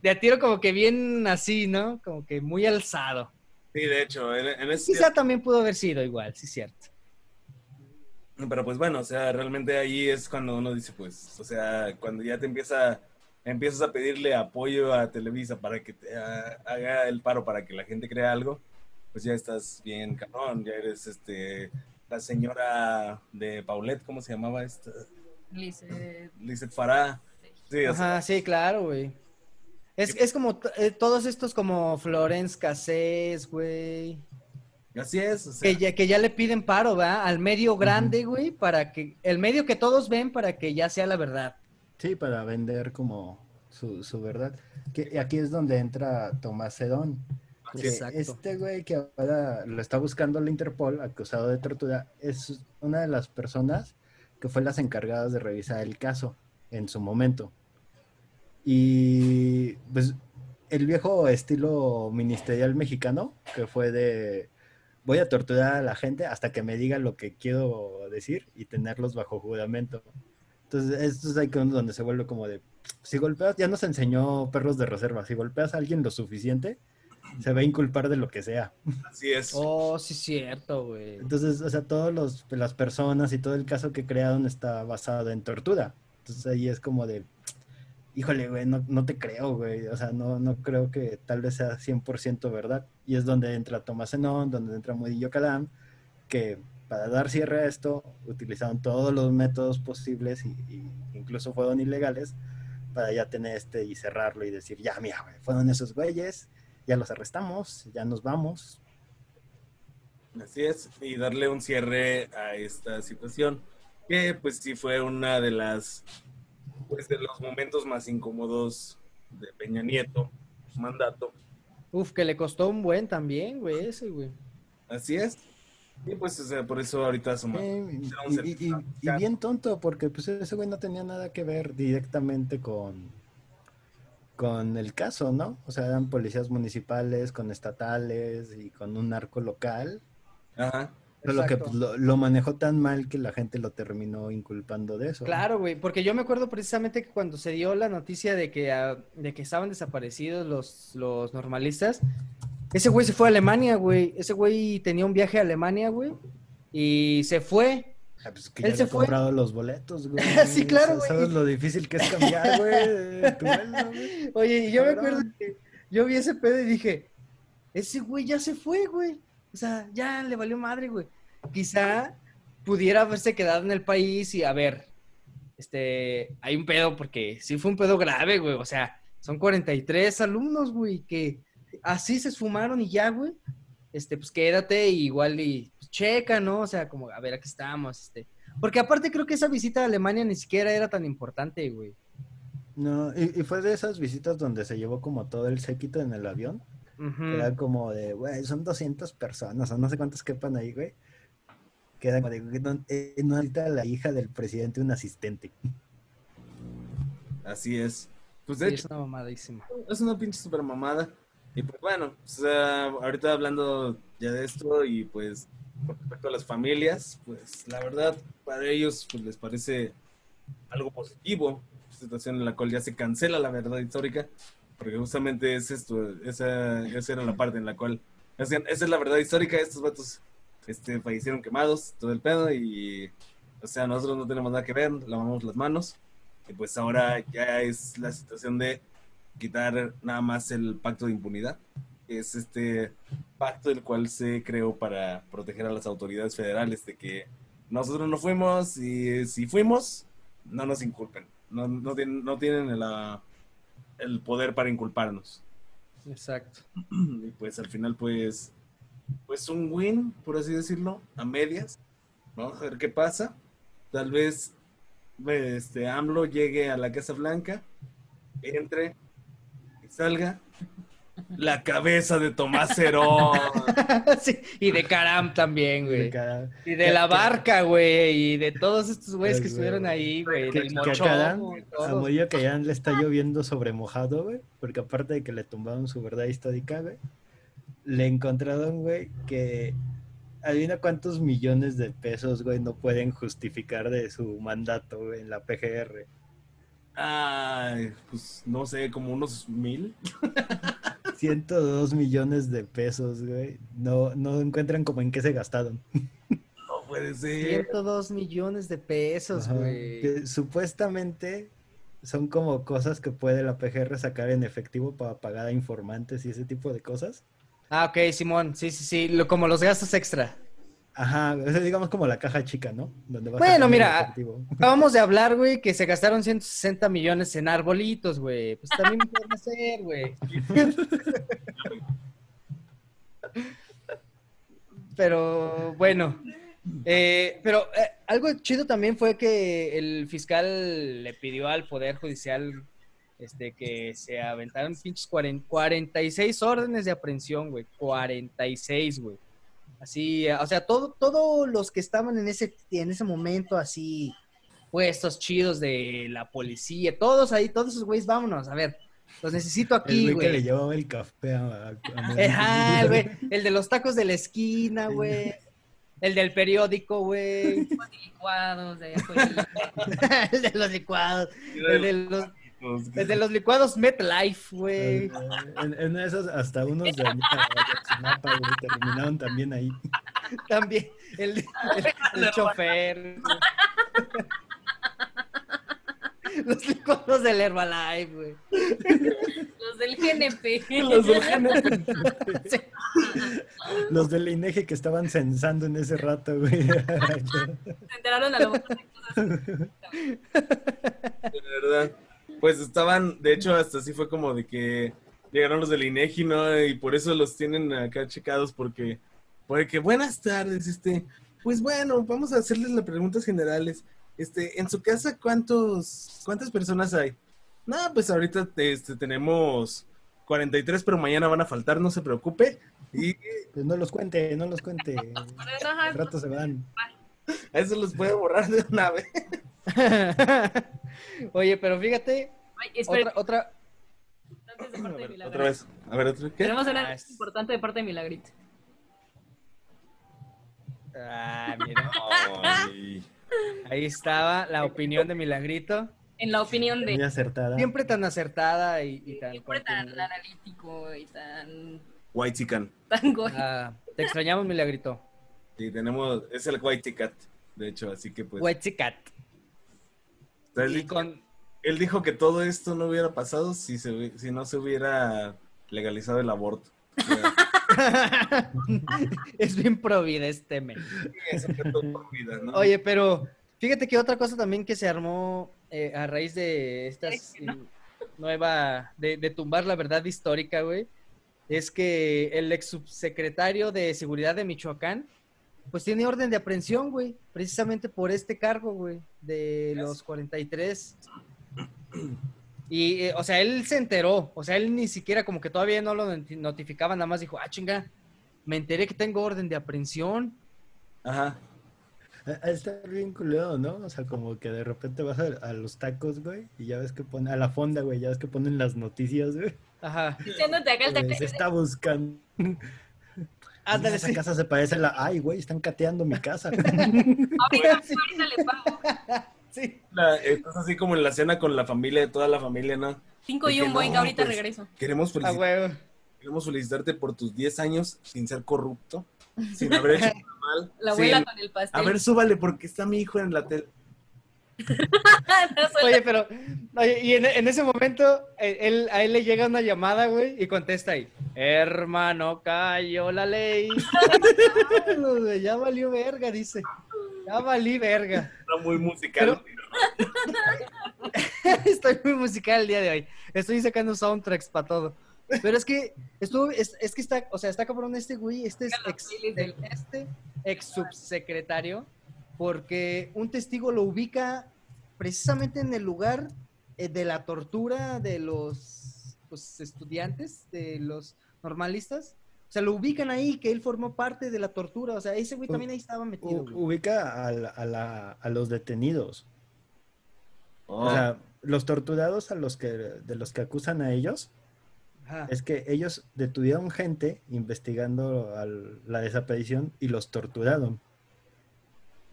de a tiro como que bien así, ¿no? Como que muy alzado. Sí, de hecho, en, Quizá también pudo haber sido igual, sí, cierto. Pero pues bueno, o sea, realmente ahí es cuando uno dice, pues, o sea, cuando ya te empieza, empiezas a pedirle apoyo a Televisa para que te haga el paro para que la gente crea algo, pues ya estás bien canón, ya eres este la señora de Paulette, ¿cómo se llamaba esta? Lizeth. Lizeth Farah. Sí, Ajá, sí, claro, güey. Es, es como eh, todos estos como Florence Cassés, güey. Así es. O que, ya, que ya le piden paro, ¿va? Al medio grande, güey, para que... El medio que todos ven para que ya sea la verdad. Sí, para vender como su, su verdad. Que aquí es donde entra Tomás Sedón. Este güey que ahora lo está buscando la Interpol, acusado de tortura, es una de las personas que fue las encargadas de revisar el caso en su momento. Y pues el viejo estilo ministerial mexicano, que fue de voy a torturar a la gente hasta que me diga lo que quiero decir y tenerlos bajo juramento. Entonces, esto es ahí donde se vuelve como de, si golpeas, ya nos enseñó perros de reserva, si golpeas a alguien lo suficiente, se va a inculpar de lo que sea. Así es. Oh, sí, cierto, güey. Entonces, o sea, todas las personas y todo el caso que crearon está basado en tortura. Entonces ahí es como de, híjole, güey, no, no te creo, güey. O sea, no, no creo que tal vez sea 100% verdad. Y es donde entra Tomás Zenón, donde entra Murillo Calam, que para dar cierre a esto utilizaron todos los métodos posibles y, incluso fueron ilegales para ya tener este y cerrarlo y decir, ya, mira, güey, fueron esos güeyes, ya los arrestamos, ya nos vamos. Así es, y darle un cierre a esta situación, que pues sí fue una de las, pues de los momentos más incómodos de Peña Nieto, su mandato. Uf, que le costó un buen también, güey, ese, güey. Así es. Y pues, o sea, por eso ahorita somos. Eh, y, y, bien tonto, porque pues ese güey no tenía nada que ver directamente con, con el caso, ¿no? O sea, eran policías municipales, con estatales y con un arco local. Ajá. Pero lo que pues, lo, manejó tan mal que la gente lo terminó inculpando de eso. Claro, güey, porque yo me acuerdo precisamente que cuando se dio la noticia de que, ah, de que estaban desaparecidos los, los normalistas, ese güey se fue a Alemania, güey. Ese güey tenía un viaje a Alemania, güey, y se fue. Ah, pues que Él ya se fue. comprado los boletos, güey. [laughs] sí, claro, güey. ¿Sabes lo difícil que es cambiar, güey? Oye, y yo me acuerdo que yo vi ese pedo y dije, ese güey ya se fue, güey. O sea, ya le valió madre, güey. Quizá pudiera haberse quedado en el país y a ver, este, hay un pedo porque sí fue un pedo grave, güey. O sea, son 43 alumnos, güey, que así se esfumaron y ya, güey este, pues quédate y igual y checa, ¿no? O sea, como, a ver, aquí estamos, este. Porque aparte creo que esa visita a Alemania ni siquiera era tan importante, güey. No, y, fue de esas visitas donde se llevó como todo el séquito en el avión. Era como de, güey, son 200 personas, o no sé cuántos quepan ahí, güey. Queda como de, no, eh, no la hija del presidente un asistente. Así es. Pues de hecho, es una mamadísima. Es una pinche super mamada. Y pues bueno, ahorita hablando ya de esto y pues con respecto a las familias, pues la verdad para ellos pues les parece algo positivo, situación en la cual ya se cancela la verdad histórica, porque justamente es esto, esa, esa era la parte en la cual esa es la verdad histórica, estos vatos este, fallecieron quemados, todo el pedo y o sea, nosotros no tenemos nada que ver, lavamos las manos y pues ahora ya es la situación de quitar nada más el pacto de impunidad. Es este pacto el cual se creó para proteger a las autoridades federales de que nosotros no fuimos y si fuimos, no nos inculpen. No, no tienen, no tienen el, el poder para inculparnos. Exacto. [clears throat] Y pues al final, pues, pues un win, por así decirlo, a medias. Vamos a ver qué pasa. Tal vez este AMLO llegue a la Casa Blanca, entre, salga la cabeza de Tomás Herón. [laughs] y de Caram también, güey. y de la barca, güey. Y de todos estos güeyes que estuvieron ahí, güey. Del mocho. A Murillo que ya le está lloviendo sobre mojado, güey. Porque aparte de que le tumbaron su verdad histórica, güey. Le encontraron, güey, que adivina cuántos millones de pesos, güey, no pueden justificar de su mandato, güey, en la PGR. Ay, pues no sé, como unos mil. [laughs] 102 millones de pesos, güey. No, no encuentran como en qué se gastaron. No puede ser. 102 millones de pesos, güey. Supuestamente son como cosas que puede la PGR sacar en efectivo para pagar a informantes y ese tipo de cosas. Ah, ok, Simón, sí, sí, sí, como los gastos extra. Ajá, digamos como la caja chica, ¿no? bueno, mira, [laughs] acabamos de hablar, güey, que se gastaron 160 millones en arbolitos, güey. Pues también puede ser, güey. [laughs] Pero bueno, eh, pero eh, algo chido también fue que el fiscal le pidió al Poder Judicial este, que se aventaron pinches 46 órdenes de aprehensión, güey. 46, güey. Así, o sea, todo, todos los que estaban en ese, en ese momento así, puestos chidos de la policía, todos ahí, todos esos güeyes, vámonos, a ver, los necesito aquí, güey. El que le llevaba el café a... a, [laughs] güey, el de los tacos de la esquina, güey. El del periódico, güey. Los licuados de [laughs] El de los licuados. El de los... El de [laughs] los licuados MetLife, güey. En, en, esos, hasta unos de, güey, terminaron también ahí. [laughs] También, el, el, el chofer. Los licuados del Herbalife, güey. Los del GNP. Los del GNP. Sí. Los del INEGE que estaban censando en ese rato, güey. Se enteraron a lo mejor de cosas. [laughs] De verdad pues estaban, de hecho, hasta así fue como de que llegaron los del INEGI, ¿no? Y por eso los tienen acá checados, porque, porque buenas tardes, este, pues bueno, vamos a hacerles las preguntas generales. Este, en su casa, ¿cuántos, cuántas personas hay? No, pues ahorita este, tenemos 43, pero mañana van a faltar, no se preocupe. Y... Pues no los cuente, no los cuente. Al rato se van. A eso los puede borrar de una vez. [laughs] Oye, pero fíjate. otra, otra... [laughs] otra vez. A ver. Tenemos una ah, importante de parte de Milagrito. Ah, mira. Ahí estaba la opinión de Milagrito. En la opinión de. Muy acertada. Siempre tan acertada y, y tan. Siempre tan analítico y tan. White chicken. Tan goy. Ah, te extrañamos, Milagrito. Sí, tenemos. Es el White Ticket, de hecho, así que pues. White Ticket. Él, con... él, dijo que todo esto no hubiera pasado si, se, si no se hubiera legalizado el aborto. [laughs] es bien provida este men. Oye, pero fíjate que otra cosa también que se armó eh, a raíz de esta nueva, de, de, tumbar la verdad histórica, güey, es que el ex subsecretario de Seguridad de Michoacán, pues tiene orden de aprehensión, güey, precisamente por este cargo, güey, de los 43. Y, eh, o sea, él se enteró, o sea, él ni siquiera como que todavía no lo notificaba, nada más dijo, ah, chinga, me enteré que tengo orden de aprehensión. Ajá. Está bien culero, ¿no? O sea, como que de repente vas a, los tacos, güey, y ya ves que ponen, a la fonda, güey, ya ves que ponen las noticias, güey. Ajá. Diciéndote acá el taco. Se está buscando. Ándale, esa casa se parece a la. Ay, güey, están cateando mi casa. [laughs] ahorita, ahorita les pago. [laughs] Sí. estás así como en la cena con la familia, de toda la familia, ¿no? Cinco y un boing, ahorita pues, regreso. Queremos Ah, felicitar, queremos felicitarte por tus 10 años sin ser corrupto, sin haber hecho [laughs] nada mal. La abuela sin- con el pastel. A ver, súbale porque está mi hijo en la tele. Oye, pero, oye, y en, en ese momento, eh, él, a él le llega una llamada, güey, y contesta ahí, hermano, cayó la ley. [laughs] Ya valió verga, dice. Ya valí verga. Está muy musical. [laughs] Estoy muy musical el día de hoy. Estoy sacando soundtracks para todo. Pero es que estuvo, es, es que está, o sea, está cabrón este güey, este es ex, este ex subsecretario, porque un testigo lo ubica precisamente en el lugar eh, de la tortura de los pues, estudiantes, de los normalistas. O sea, lo ubican ahí, que él formó parte de la tortura. O sea, ese güey también ahí estaba metido. U- güey. ubica a, la- a, la- a los detenidos. Oh, O sea, los torturados a los que, de los que acusan a ellos, Ajá. es que ellos detuvieron gente investigando al- la desaparición y los torturaron.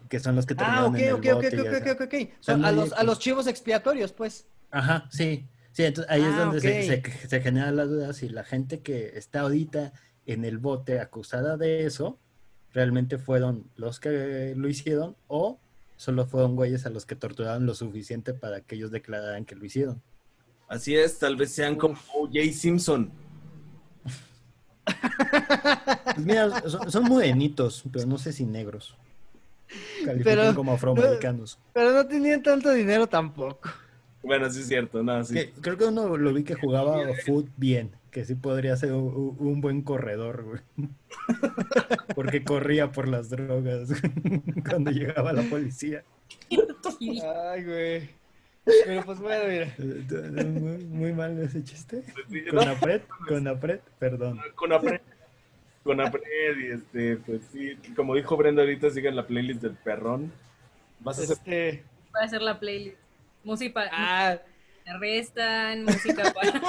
Que son los que Ah, terminaron ok, en el ok, ok, bote ok, ok, ok, ok. Son a los, a los chivos expiatorios, pues. Ajá, sí. Sí, entonces ahí es Ah, donde se, se, se genera la duda si la gente que está ahorita en el bote acusada de eso realmente fueron los que lo hicieron o solo fueron güeyes a los que torturaron lo suficiente para que ellos declararan que lo hicieron. Así es, tal vez sean como O.J. Simpson. [laughs] Pues mira, son, morenitos, pero no sé si negros. Califican como afroamericanos. pero no tenían tanto dinero tampoco. Bueno, sí es cierto, no, sí. creo que uno lo vi que jugaba foot bien, que sí podría ser un, buen corredor, güey. [laughs] Porque corría por las drogas [laughs] cuando llegaba la policía. Ay, güey. Pero pues bueno, mira. Muy, mal ese chiste. Con Apret, con Apret, perdón. Con Apret. Con Apret y este, pues sí, como dijo Brenda ahorita, sigan la playlist del perrón. Vas a hacer... Este... Voy a hacer la playlist. Música. Ah. Arrestan, música para...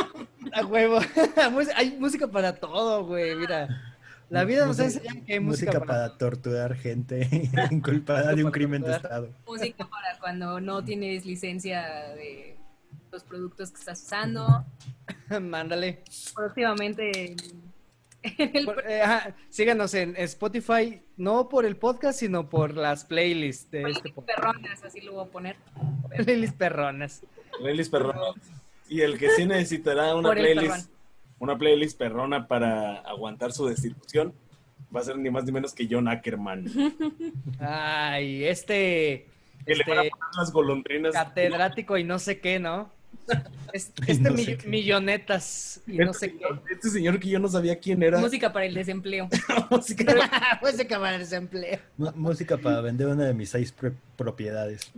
[laughs] A huevo. [laughs] hay música para todo, güey, mira. La vida nos enseña que hay música, música para... torturar gente [laughs] inculpada de un crimen de Estado. Música para cuando no tienes licencia de los productos que estás usando. Mándale. Próximamente eh, síganos en Spotify, no por el podcast, sino por las playlists de este podcast. Perronas, así lo voy a poner. Playlists perronas. Playlists perronas. Y el que sí necesitará una playlist una playlist perrona para aguantar su destitución, va a ser ni más ni menos que John Ackerman. Ay, este... Que le van a este poner las golondrinas. Catedrático y no sé qué, ¿no? [laughs] Este, millonetas y no sé qué. Este señor que yo no sabía quién era. Música para el desempleo. [laughs] [laughs] música, para el desempleo. música para vender una de mis seis propiedades.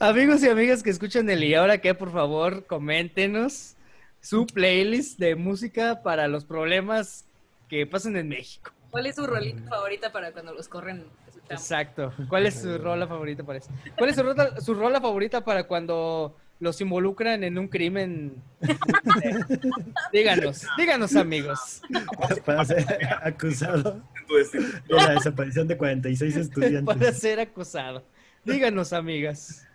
Amigos y amigas que escuchan el y ahora qué, por favor, coméntenos su playlist de música para los problemas que pasan en México. ¿Cuál es su rolita favorita para cuando los corren? Exacto. ¿Cuál es su rola favorita para eso? ¿Cuál es su rola, su rola favorita para cuando los involucran en un crimen? díganos, díganos amigos. Para ser acusado de la desaparición de 46 estudiantes. Para ser acusado. Díganos, amigas.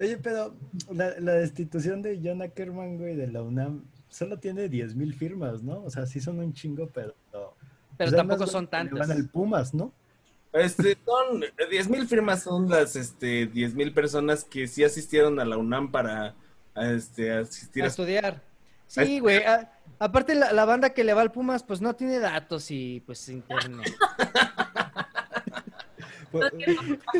Oye, pero la, destitución de John Ackerman, güey, de la UNAM, solo tiene 10.000 firmas, ¿no? O sea, sí son un chingo, pero... Pero pues tampoco son tantas. Van al Pumas, ¿no? Este, son 10.000 firmas son las este, 10.000 personas que sí asistieron a la UNAM para este, asistir a, estudiar. Sí, güey. aparte, la, la, banda que le va al Pumas, pues no tiene datos y pues internet. [laughs]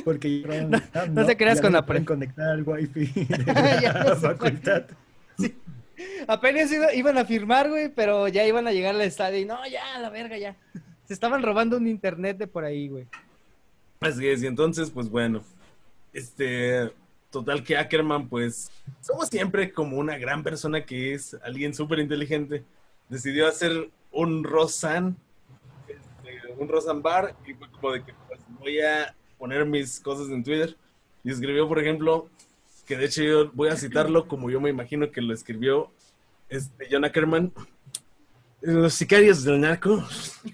porque [laughs] no, te creas con la pueden conectar al wifi de la facultad. Apenas iban a firmar, güey, pero ya iban a llegar al estadio y no, ya, la verga, ya. Se estaban robando un internet de por ahí, güey. Así es, y entonces, pues bueno, este, total que Ackerman, pues, somos siempre como una gran persona que es alguien súper inteligente. Decidió hacer un Rosan, este, un Rosan Bar, y fue como de que voy a poner mis cosas en Twitter. Y escribió, por ejemplo, que de hecho yo voy a citarlo como yo me imagino que lo escribió este, John Ackerman. Los sicarios del narco.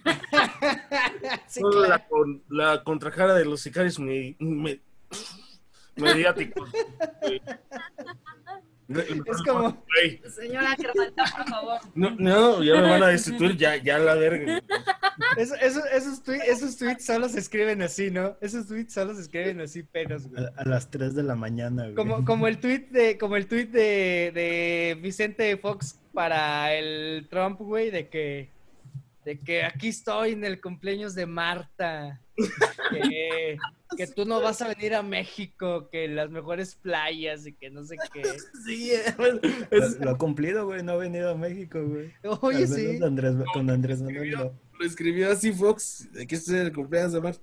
[laughs] [laughs] la, contrajara de los sicarios mediáticos. [laughs] Es como. Señora por favor. No, no, ya me van a destituir, ya, ya la verga. esos, tweets, solo se escriben así, ¿no? Esos tweets solo se escriben así, penos, güey. A, las 3 de la mañana, güey. Como, como el tweet de, como el tweet de, de Vicente Fox para el Trump, güey, de que, de que aquí estoy en el cumpleaños de Marta. Que, [laughs] que tú no vas a venir a México, que las mejores playas y que no sé qué. [laughs] Sí, eh, lo, ha cumplido, güey, no ha venido a México, güey. Oye, sí. Andrés, con Andrés Manuel. Lo, escribió así Fox, aquí estoy en el cumpleaños de Mar.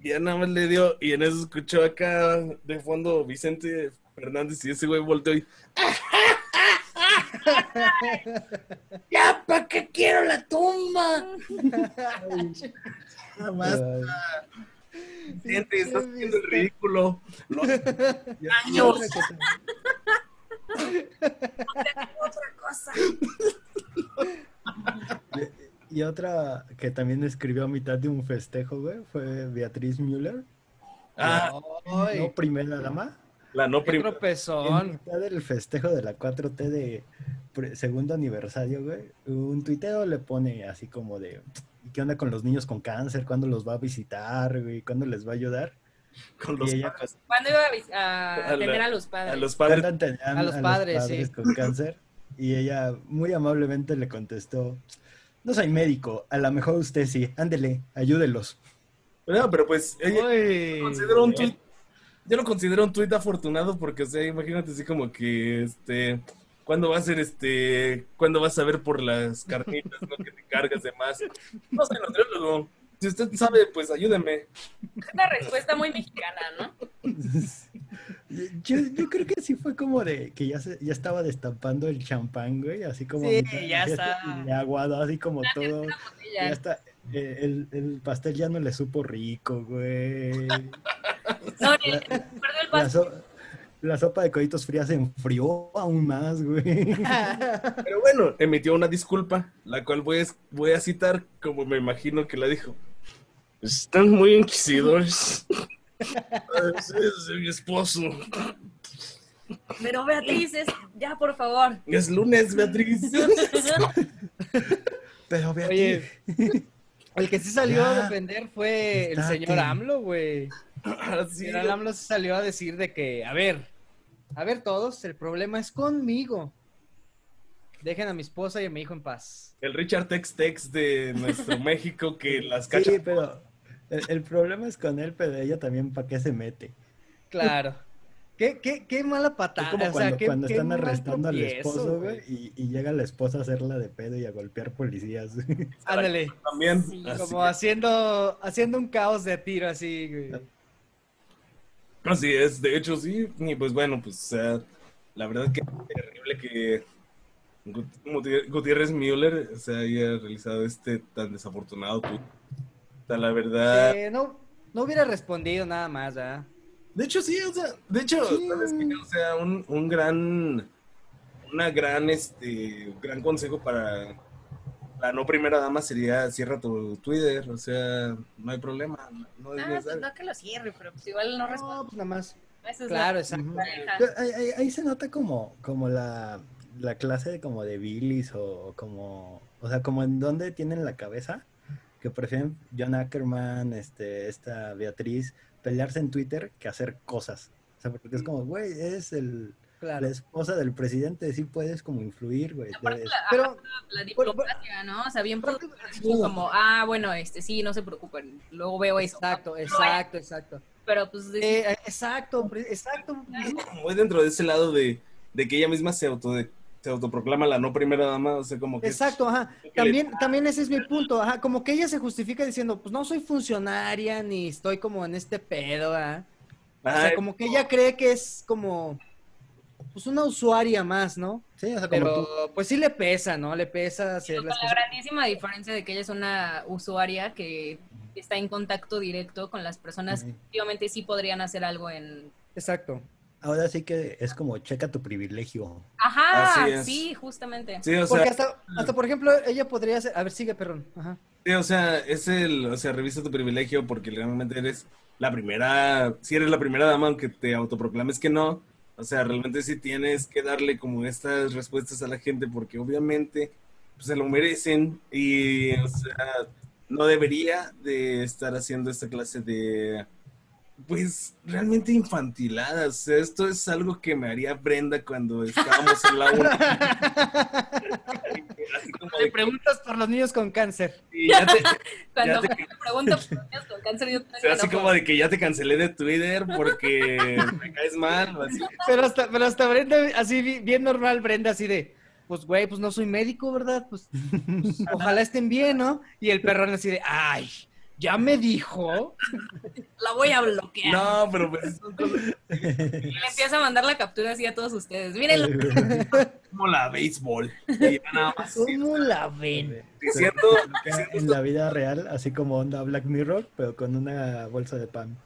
Y ya nada más le dio, y en eso escuchó acá de fondo Vicente Fernández y ese güey volteó y... [laughs] ¡Ya, pa' qué quiero la tumba! Jamás. Siente, estás haciendo el ridículo. Los [laughs] años. otra cosa. Y otra que también escribió a mitad de un festejo, güey, fue Beatriz Müller. Ah, no primera dama. La no primera. En mitad del festejo de la 4T de segundo aniversario, güey, un tuiteo le pone así como de ¿y qué onda con los niños con cáncer? ¿Cuándo los va a visitar, güey? ¿Cuándo les va a ayudar? [laughs] Con los ella, padres. ¿Cuándo iba a, a A la- a los padres? A los padres. ¿Cuándo atendían A los padres, sí. con cáncer? Y ella muy amablemente le contestó, no soy médico, a lo mejor usted sí, ándele, ayúdelos. No, pero pues ella Uy. considero un tuit, yo lo considero un tuit afortunado porque, o sea, imagínate así como que, este, ¿cuándo va a ser, este, cuándo vas a ver por las carnitas, ¿no? Que te cargas de más. No soy nutriólogo. Si usted sabe, pues ayúdeme. Una respuesta muy mexicana, ¿no? [laughs] Yo, yo creo que sí fue como de que ya se, ya estaba destampando el champán, güey, así como Sí, mitad- ya está. y aguado, así como todo. Ya está, eh, el, el pastel ya no le supo rico, güey. No, el, recuerdo el La, pastel. so- la sopa de coditos frías se enfrió aún más, güey. [laughs] Pero bueno, emitió una disculpa, la cual voy a, voy a citar como me imagino que la dijo. Están muy inquisidores. Es mi esposo. Pero Beatriz, es- ya, por favor. Es lunes, Beatriz. Pero Beatriz, Oye, el que sí salió a defender fue el señor AMLO, güey. Así El señor AMLO se salió a decir de que, a ver, a ver todos, el problema es conmigo. Dejen a mi esposa y a mi hijo en paz. El Richard Tex Tex de nuestro [laughs] México que las cacha. sí, pero el, el problema es con él, pero ella también, ¿para qué se mete? Claro. [laughs] Qué, qué, qué mala Es patada. como o sea, cuando, qué- cuando qué están arrestando al esposo, güey, y, y llega la esposa a hacerla de pedo y a golpear policías. [laughs] Ándale. También. Sí, Como haciendo, haciendo un caos de tiro así, güey. así es, de hecho sí. Y pues bueno, pues o sea, la verdad que es terrible que Gut- Gutiérrez Müller se haya realizado este tan desafortunado sea, la verdad. Eh, no, no hubiera respondido nada más, ¿verdad? De hecho, sí, o sea, de hecho, Sí. ¿sabes qué? O sea, un, un gran, una gran, este, gran consejo para la no primera dama sería cierra tu Twitter, o sea, no hay problema, no es Ah, pues no que lo cierre, pero pues igual no No, responde. pues nada más. Es Claro, exacto. ahí, ahí- ahí se nota como, como la, la clase de como de bilis o como, o sea, como en donde tienen la cabeza, que prefieren John Ackerman, este, esta Beatriz, pelearse en Twitter que hacer cosas. O sea, porque es como, güey, es el, Claro. la esposa del presidente, sí puedes como influir, güey. Pero, la por- diplomacia, ¿no? O sea, bien producido, como, ah, bueno, este, sí, no se preocupen, luego veo eso. exacto, exacto, exacto. Pero pues, Eh, exacto, exacto. Como es dentro de ese lado de, de que ella misma se auto se autoproclama la no primera dama, o sea, como que Exacto, ajá. que le- También, también ese es mi punto, ajá. Como que ella se justifica diciendo, pues no soy funcionaria ni estoy como en este pedo, ¿ah? O Ajá, sea, como que ella cree que es como, pues una usuaria más, ¿no? Sí, o sea, como Pero tú. pues sí le pesa, ¿no? Le pesa hacer con las la cosas. grandísima diferencia de que ella es una usuaria que está en contacto directo con las personas efectivamente sí podrían hacer algo en... Exacto. Ahora sí que es como checa tu privilegio. Ajá, Así es. sí, justamente. sí, o Porque sea, hasta, hasta, por ejemplo, ella podría ser, a ver, sigue, perdón. Ajá. sí, o sea, es el, o sea, revisa tu privilegio porque realmente eres la primera, si eres la primera dama, aunque te autoproclames que no, o sea, realmente sí tienes que darle como estas respuestas a la gente porque obviamente pues, se lo merecen y, o sea, no debería de estar haciendo esta clase de, pues, realmente infantiladas. Esto es algo que me haría Brenda cuando estábamos en la [laughs] Le que, preguntas por los niños con cáncer. "Y ya te- [laughs] Cuando te- me pregunto por niños con cáncer, yo o también sea, así como de que ya te cancelé de Twitter porque me caes mal. o así. Pero hasta, pero hasta Brenda, así bi- bien normal, Brenda, así de, pues güey, pues no soy médico, ¿verdad? Pues, pues, [laughs] ojalá estén bien, ¿no? Y el perrón así de, ay, ya me dijo. La voy a bloquear. No, pero pues son cosas Y le empieza a mandar la captura así a todos ustedes. Mírenlo. [laughs] como la béisbol. Nada más ¿Cómo la ven? diciendo, En la vida real, así como onda Black Mirror, pero con una bolsa de pan.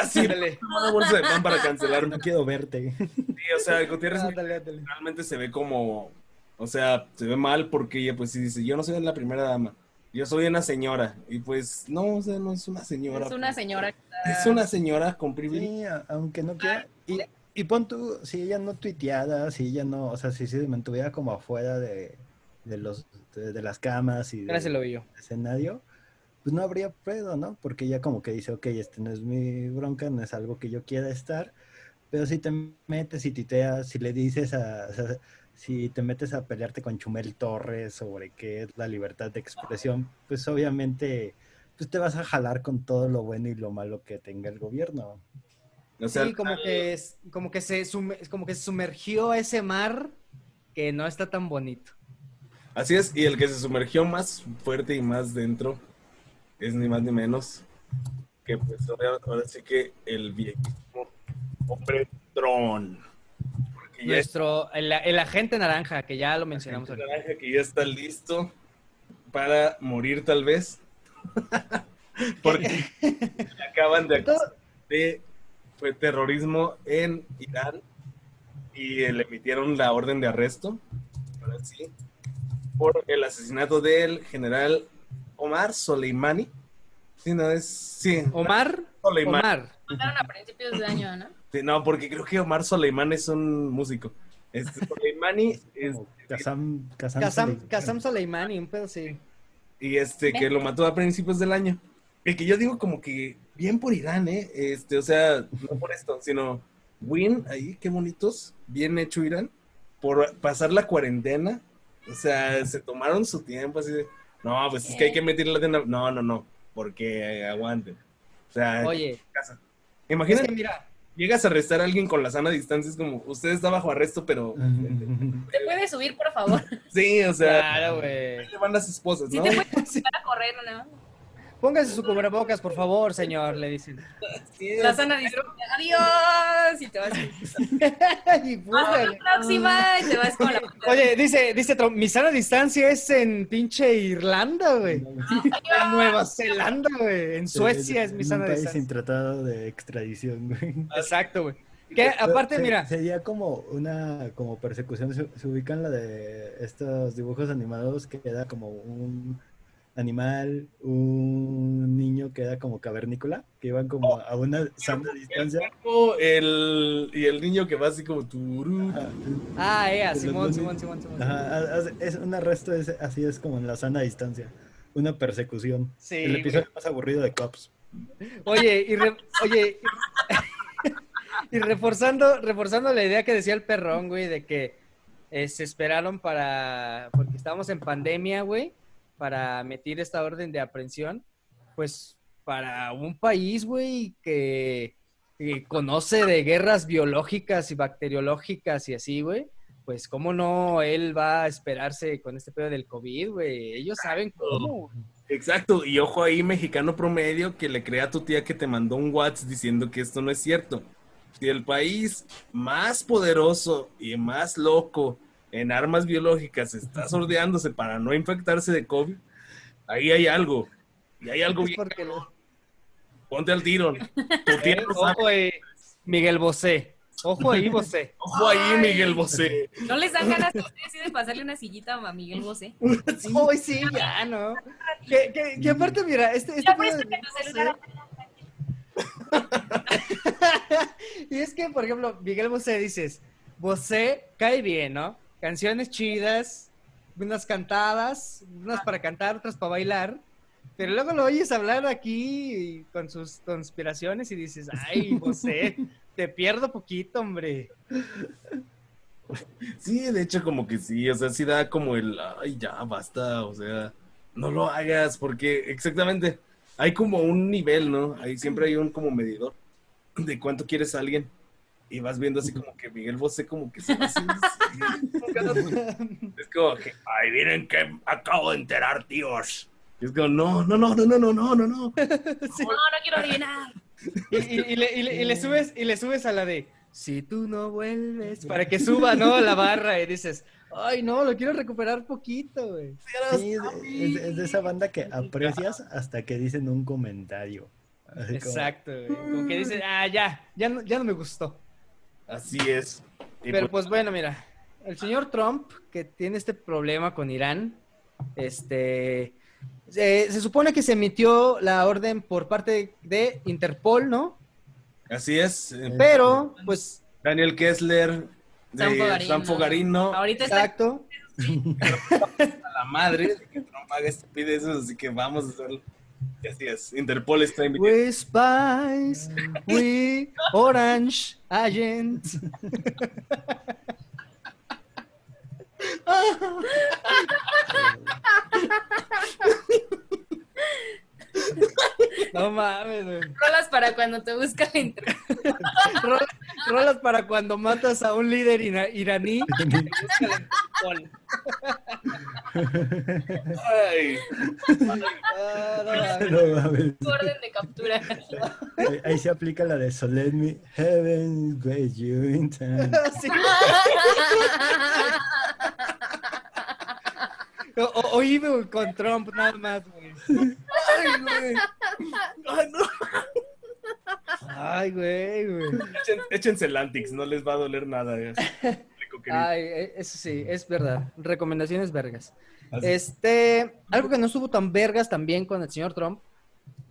así, Ándale, una bolsa de pan para cancelarme. No quiero verte. Sí, o sea, Gutiérrez ándale, ándale. realmente se ve como, o sea, se ve mal porque ella pues sí dice, yo no soy la primera dama, yo soy una señora. Y pues no, o sea, no es una señora. Es una pues. señora que está- Es una señora con privilegio. Sí, a- aunque no quiera. Y, y pon tú, si ella no tuiteara, si ella no, o sea, si se mantuviera como afuera de, de los de, de las camas y del yo. escenario, pues no habría pedo, ¿no? Porque ya como que dice, ok, este no es mi bronca, no es algo que yo quiera estar, pero si te metes y titeas, si le dices a, si te metes a pelearte con Chumel Torres sobre qué es la libertad de expresión, pues obviamente pues te vas a jalar con todo lo bueno y lo malo que tenga el gobierno. sí, como que, es, como, que se como que se sumergió a ese mar que no está tan bonito. Así es, y el que se sumergió más fuerte y más dentro es ni más ni menos que pues ahora, sí que el viejísimo hombre dron. Nuestro, el, agente naranja, que ya lo mencionamos. El naranja que ya está listo para morir tal vez. [laughs] Porque [laughs] acaban de de fue terrorismo en Irán y le emitieron la orden de arresto. Ahora sí. Por el asesinato del general Omar Soleimani. Sí, no es. Sí. Omar. Soleimani. Omar. Mataron a principios de año, ¿no? No, porque creo que Omar Soleimani es un músico. [laughs] Este, Soleimani es. Kazam, Kazam, Soleimani, un pedo sí. Y este, que lo mató a principios del año. El que yo digo como que bien por Irán, ¿eh? Este, o sea, no por esto, sino Win, ahí, qué bonitos, bien hecho Irán, por pasar la cuarentena. O sea, se tomaron su tiempo así de, no, pues es que hay que meterle la No, no, no, porque aguanten. O sea, Oye, casa. Imagínate, mira, llegas a arrestar a alguien con la sana distancia, es como, usted está bajo arresto, pero... [laughs] ¿Te puede subir, por favor? Sí, o sea... Claro, güey. Le van las esposas, ¿no? Sí, te puedes [laughs] a correr, ¿no? Póngase su cubrebocas, por favor, señor, le dicen. la sana dice, adiós, y te vas. [laughs] y Hasta la próxima, y te vas con la [laughs] Oye, dice, dice mi sana distancia es en pinche Irlanda, güey. [laughs] en Nueva Zelanda, güey. En Suecia es mi sana distancia. Un país sin tratado de extradición, güey. Exacto, güey. Que aparte, mira. Sería como una como persecución. Se, se ubican la de estos dibujos animados que queda como un animal, un niño que era como cavernícola, que iban como a una sana distancia. El, y el niño que va así como turú. Ah, eh, Simón, Simón, Simón, es un arresto, así es como en la sana distancia. Una persecución. el episodio más aburrido de Cops. Oye, y, oye, [laughs] y, reforzando, reforzando la idea que decía el perrón, güey, de que eh, se esperaron para, porque estábamos en pandemia, güey para meter esta orden de aprehensión, pues para un país, güey, que, conoce de guerras biológicas y bacteriológicas y así, güey, pues cómo no él va a esperarse con este pedo del COVID, güey. Ellos saben cómo. Exacto, y ojo ahí, mexicano promedio, que le crea a tu tía que te mandó un WhatsApp diciendo que esto no es cierto. Si el país más poderoso y más loco en armas biológicas está sordeándose para no infectarse de COVID, ahí hay algo. Y hay algo bien. Ponte al tiro. [laughs] Ojo ahí, Miguel Bosé. Ojo ahí, Bosé. [laughs] Ojo ahí, Miguel Bosé. ¿No les dan ganas a ustedes de pasarle una sillita a Miguel Bosé? [laughs] Sí, Hoy sí, ya, ¿no? Que, que, aparte, mira, este... este y es que, por ejemplo, Miguel Bosé dices, Bosé cae bien, ¿no? Canciones chidas, unas cantadas, unas para cantar, otras para bailar. Pero luego lo oyes hablar aquí con sus conspiraciones y dices, ay, [laughs] José, te pierdo poquito, hombre. Sí, de hecho como que sí, o sea, sí da como el, ay, ya, basta, o sea, no lo hagas, porque exactamente, hay como un nivel, ¿no? Ahí siempre hay un como medidor de cuánto quieres a alguien y vas viendo así como que Miguel Bosé como que se [laughs] es como que, ay, miren que acabo de enterar, tíos. Y es como, no, no, no, no, no, no, no, no, no. [laughs] No, no quiero adivinar. Y, le, y, le, subes, y le subes a la de, si tú no vuelves, para que suba, ¿no? La barra y dices, ay, no, lo quiero recuperar poquito, güey. Sí, es, de esa banda que aprecias hasta que dicen un comentario. Exacto, güey. Como que dicen, ah, ya, ya no, ya no me gustó. Así es. Pero pues, pues bueno, mira, el señor Trump, que tiene este problema con Irán, este, se, supone que se emitió la orden por parte de Interpol, ¿no? Así es. Pero, pues... Daniel Kessler, de San Fogarino. Ahorita Exacto. [laughs] a la madre que Trump haga estupideces, así que vamos a hacerlo. Así es, Interpol está invitando. We Spice, we Orange Agent. [laughs] No mames, güey. Rolas para cuando te busca la internet. [laughs] Rolas, rolas para cuando matas a un líder ira- iraní. y te busca la Interpol. Ay, Ah, no. No mames. Orden de captura. Ahí- Ahí se aplica la de So let me heaven with you in time. Sí. [laughs] O, o- o Evil con Trump, nada más, güey. Ay, güey. Ay, no. Ay, güey, güey. Echen- échense el Antix, no les va a doler nada. es. Ay, eh, eso sí, es verdad. Recomendaciones vergas. Así- Este, algo que no estuvo tan vergas también con el señor Trump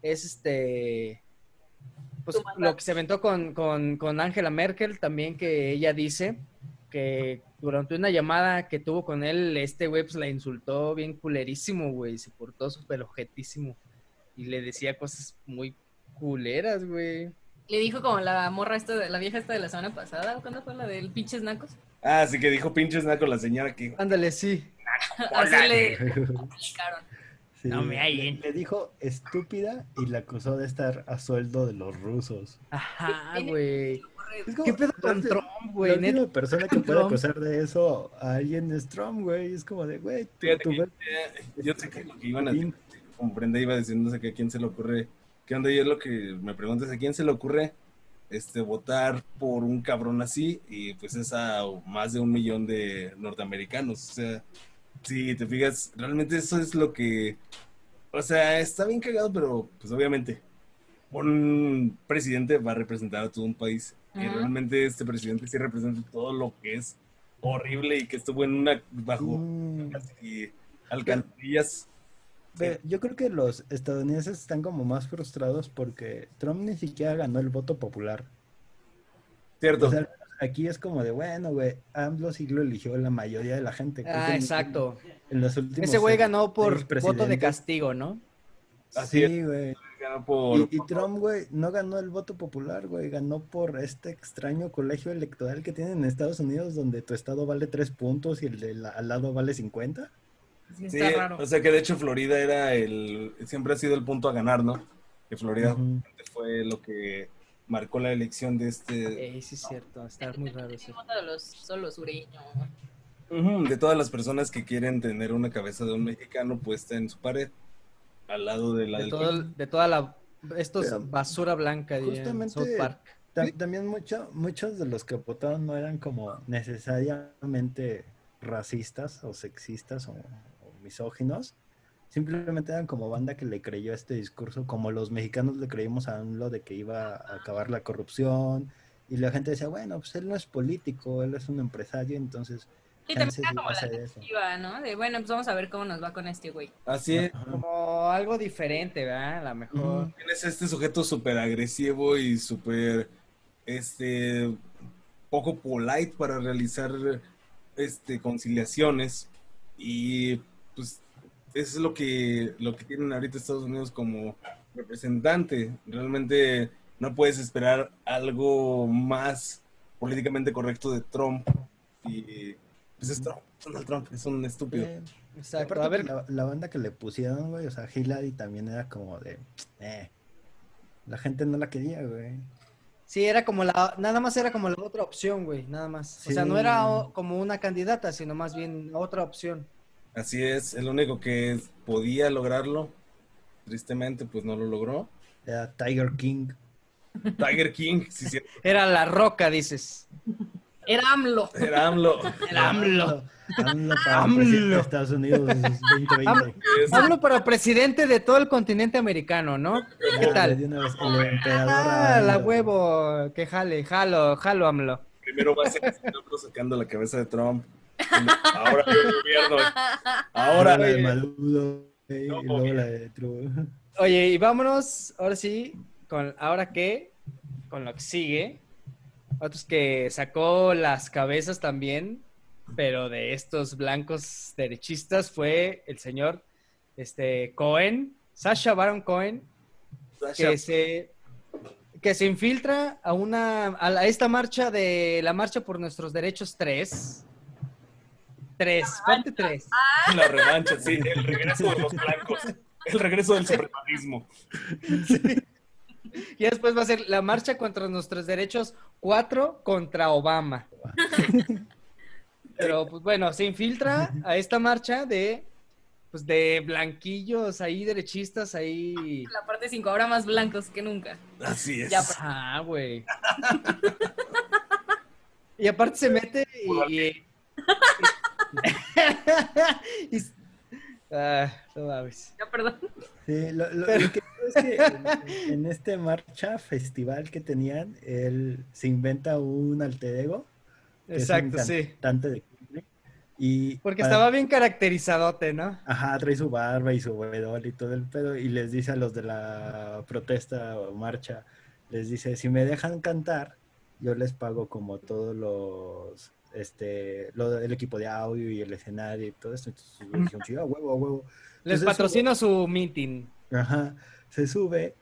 es este, pues lo que se aventó con, con, con Angela Merkel también, que ella dice que durante una llamada que tuvo con él, este güey pues la insultó bien culerísimo, güey, se portó súper objetísimo y le decía cosas muy culeras, güey. Le dijo como la morra esta de la vieja esta de la semana pasada, ¿o ¿cuándo fue la del pinches nacos? Ah, sí que dijo pinches naco la señora que. Ándale, sí. Así le [laughs] aplicaron. Sí, No me le-. Le dijo estúpida y la acusó de estar a sueldo de los rusos. Ajá, güey. Es como- ¿Qué pedo la con Trump, La güey? última Neta, persona que puede acusar de eso a alguien es Trump, güey. Es como de, güey, tú, tú que, eh, yo sé que lo que iban a decir, como Brenda iba diciendo, no sé qué, a quién se le ocurre, ¿qué onda? Yo lo que me pregunto es a quién se le ocurre este, votar por un cabrón así y pues es a más de un millón de norteamericanos. O sea, si te fijas, realmente eso es lo que, o sea, está bien cagado, pero pues obviamente un presidente va a representar a todo un país y realmente este presidente sí representa todo lo que es horrible y que estuvo en una bajo Mm, casi alcantarillas. Ve, yo creo que los estadounidenses están como más frustrados porque Trump ni siquiera ganó el voto popular. Cierto. O sea, aquí es como de, bueno, güey, AMLO sí lo eligió la mayoría de la gente. Creo Ah, en- exacto. En los últimos Ese güey ganó por voto de castigo, ¿no? Así Sí, güey. por, Y, y Trump, güey, no ganó el voto popular, güey, ganó por este extraño colegio electoral que tienen en Estados Unidos donde tu estado vale tres puntos y el de la- al lado vale 50. Sí, Sí, está raro. o sea que de hecho Florida era el, siempre ha sido el punto a ganar, ¿no? Que Florida fue lo que marcó la elección de este, Ey, sí es cierto, está muy raro eso. De los, solo de todas las personas que quieren tener una cabeza de un mexicano puesta en su pared, al lado de la De, del todo el- de toda la... Esto es basura blanca, justamente- South Park. Ta- También mucho, muchos de los que votaron no eran como necesariamente racistas o sexistas o misóginos. Simplemente eran como banda que le creyó a este discurso, como los mexicanos le creímos a AMLO de que iba a acabar la corrupción. Y la gente decía, bueno, pues él no es político, él es un empresario, entonces chance también era como la ¿no? De bueno, pues vamos a ver cómo nos va con este güey. Así es. Ajá. Como algo diferente, ¿verdad? A lo mejor. Tienes este sujeto súper agresivo y súper, este, poco polite para realizar, este, conciliaciones. Y, pues, eso es lo que, lo que tienen ahorita Estados Unidos como representante. Realmente no puedes esperar algo más políticamente correcto de Trump. Y, pues, es Trump, Donald Trump, es un estúpido. Eh, Exacto. aparte A ver, la, la banda que le pusieron, güey, o sea, Hillary también era como de, eh, la gente no la quería, güey. sí, era como la... Nada más era como la otra opción, güey, nada más. O sea, no era o- como una candidata, sino más bien otra opción. Así es, el único que podía lograrlo, tristemente, pues no lo logró. Era Tiger King. Tiger King, sí, sí, [laughs] Era la roca, dices. Era AMLO. era AMLO. Era AMLO. AMLO para AMLO. presidente de Estados Unidos 2020. Es- Hablo para presidente de todo el continente americano, ¿no? ¿Qué Ya, tal? de una vez, el emperador Ah, la AMLO. huevo, que jale, jalo, jalo, AMLO. primero va a ser AMLO [laughs] sacando la cabeza de Trump. Ahora el gobierno. Ahora la de Oye. Maduro, No, y luego la de Trump. Oye, y vámonos, ahora sí, con ahora qué, con lo que sigue. Otros que sacó las cabezas también, pero de estos blancos derechistas fue el señor este Cohen, Sasha Baron Cohen, que se que se infiltra a una a, esta marcha de la marcha por nuestros derechos 3. 3, ponte 3. La revancha, sí, el regreso de los blancos, el regreso del suprematismo. Y después va a ser la marcha contra nuestros derechos 4 contra Obama. Pero pues bueno, se infiltra a esta marcha de pues de blanquillos ahí, derechistas ahí. La parte 5, ahora más blancos que nunca. Así es. Pues. Ah, güey. [laughs] y aparte se mete y. [laughs] ah, no mames. Ya, perdón. Sí, lo, que es que en, este marcha festival que tenían, él se inventa un alter ego. Exacto, sí. de porque estaba bien caracterizadote, ¿no? Ajá, trae su barba y su vedol y todo el pedo. Y les dice a los de la protesta o marcha, les dice, si me dejan cantar, yo les pago como todos los, este, el equipo de audio y el escenario y todo esto. Entonces, sí, a huevo, a huevo. les patrocino su meeting. Ajá, se sube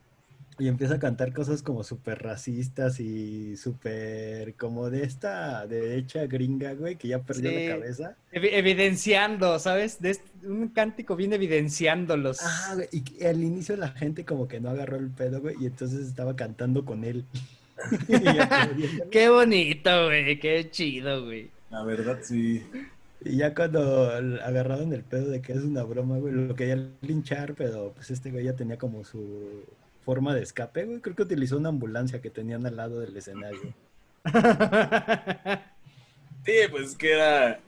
y empieza a cantar cosas como súper racistas y súper como de esta derecha gringa, güey, que ya perdió la cabeza. evidenciando, ¿sabes? De un cántico viene evidenciándolos. Ah, güey, y al inicio la gente como que no agarró el pedo, güey, y entonces estaba cantando con él. [laughs] qué bonito, güey, qué chido, güey. La verdad, sí. Y ya cuando agarraron el pedo de que es una broma, güey, lo quería linchar, pero pues este güey ya tenía como su forma de escape, güey. Creo que utilizó una ambulancia que tenían al lado del escenario. [laughs] sí, pues que era.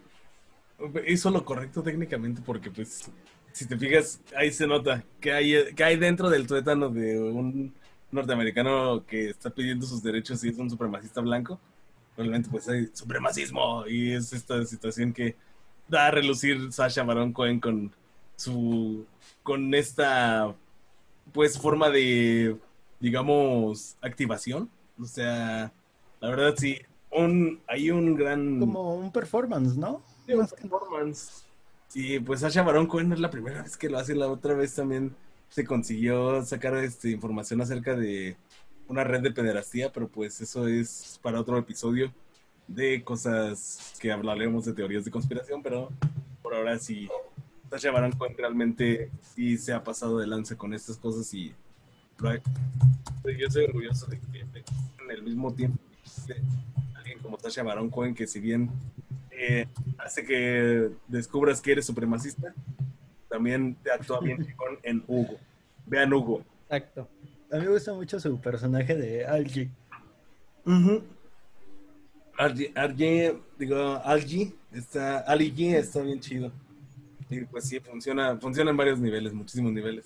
Hizo lo correcto técnicamente porque, pues, si te fijas, ahí se nota que hay, que hay dentro del tuétano de un norteamericano que está pidiendo sus derechos y es un supremacista blanco. Probablemente, pues, hay supremacismo y es esta situación que da a relucir Sasha Baron Cohen con su. con esta pues forma de, digamos, activación. O sea, la verdad sí, un, hay un gran... Como un performance, ¿no? Sí, un performance. Sí, pues Sasha Baron Cohen es la primera vez que lo hace, la otra vez también se consiguió sacar este, información acerca de una red de pederastía, pero pues eso es para otro episodio de cosas que hablaremos de teorías de conspiración, pero por ahora sí Sasha Baron Cohen realmente sí se ha pasado de lance con estas cosas y yo soy orgulloso de que en el mismo tiempo alguien como Sasha Baron Cohen que si bien eh, hace que descubras que eres supremacista, también te actúa bien [laughs] en Hugo. Vean Hugo. Exacto. A mí me gusta mucho su personaje de Algie. Algie, digo, Algie, está, Algie está bien chido. Y pues sí, funciona, funciona en varios niveles, muchísimos niveles.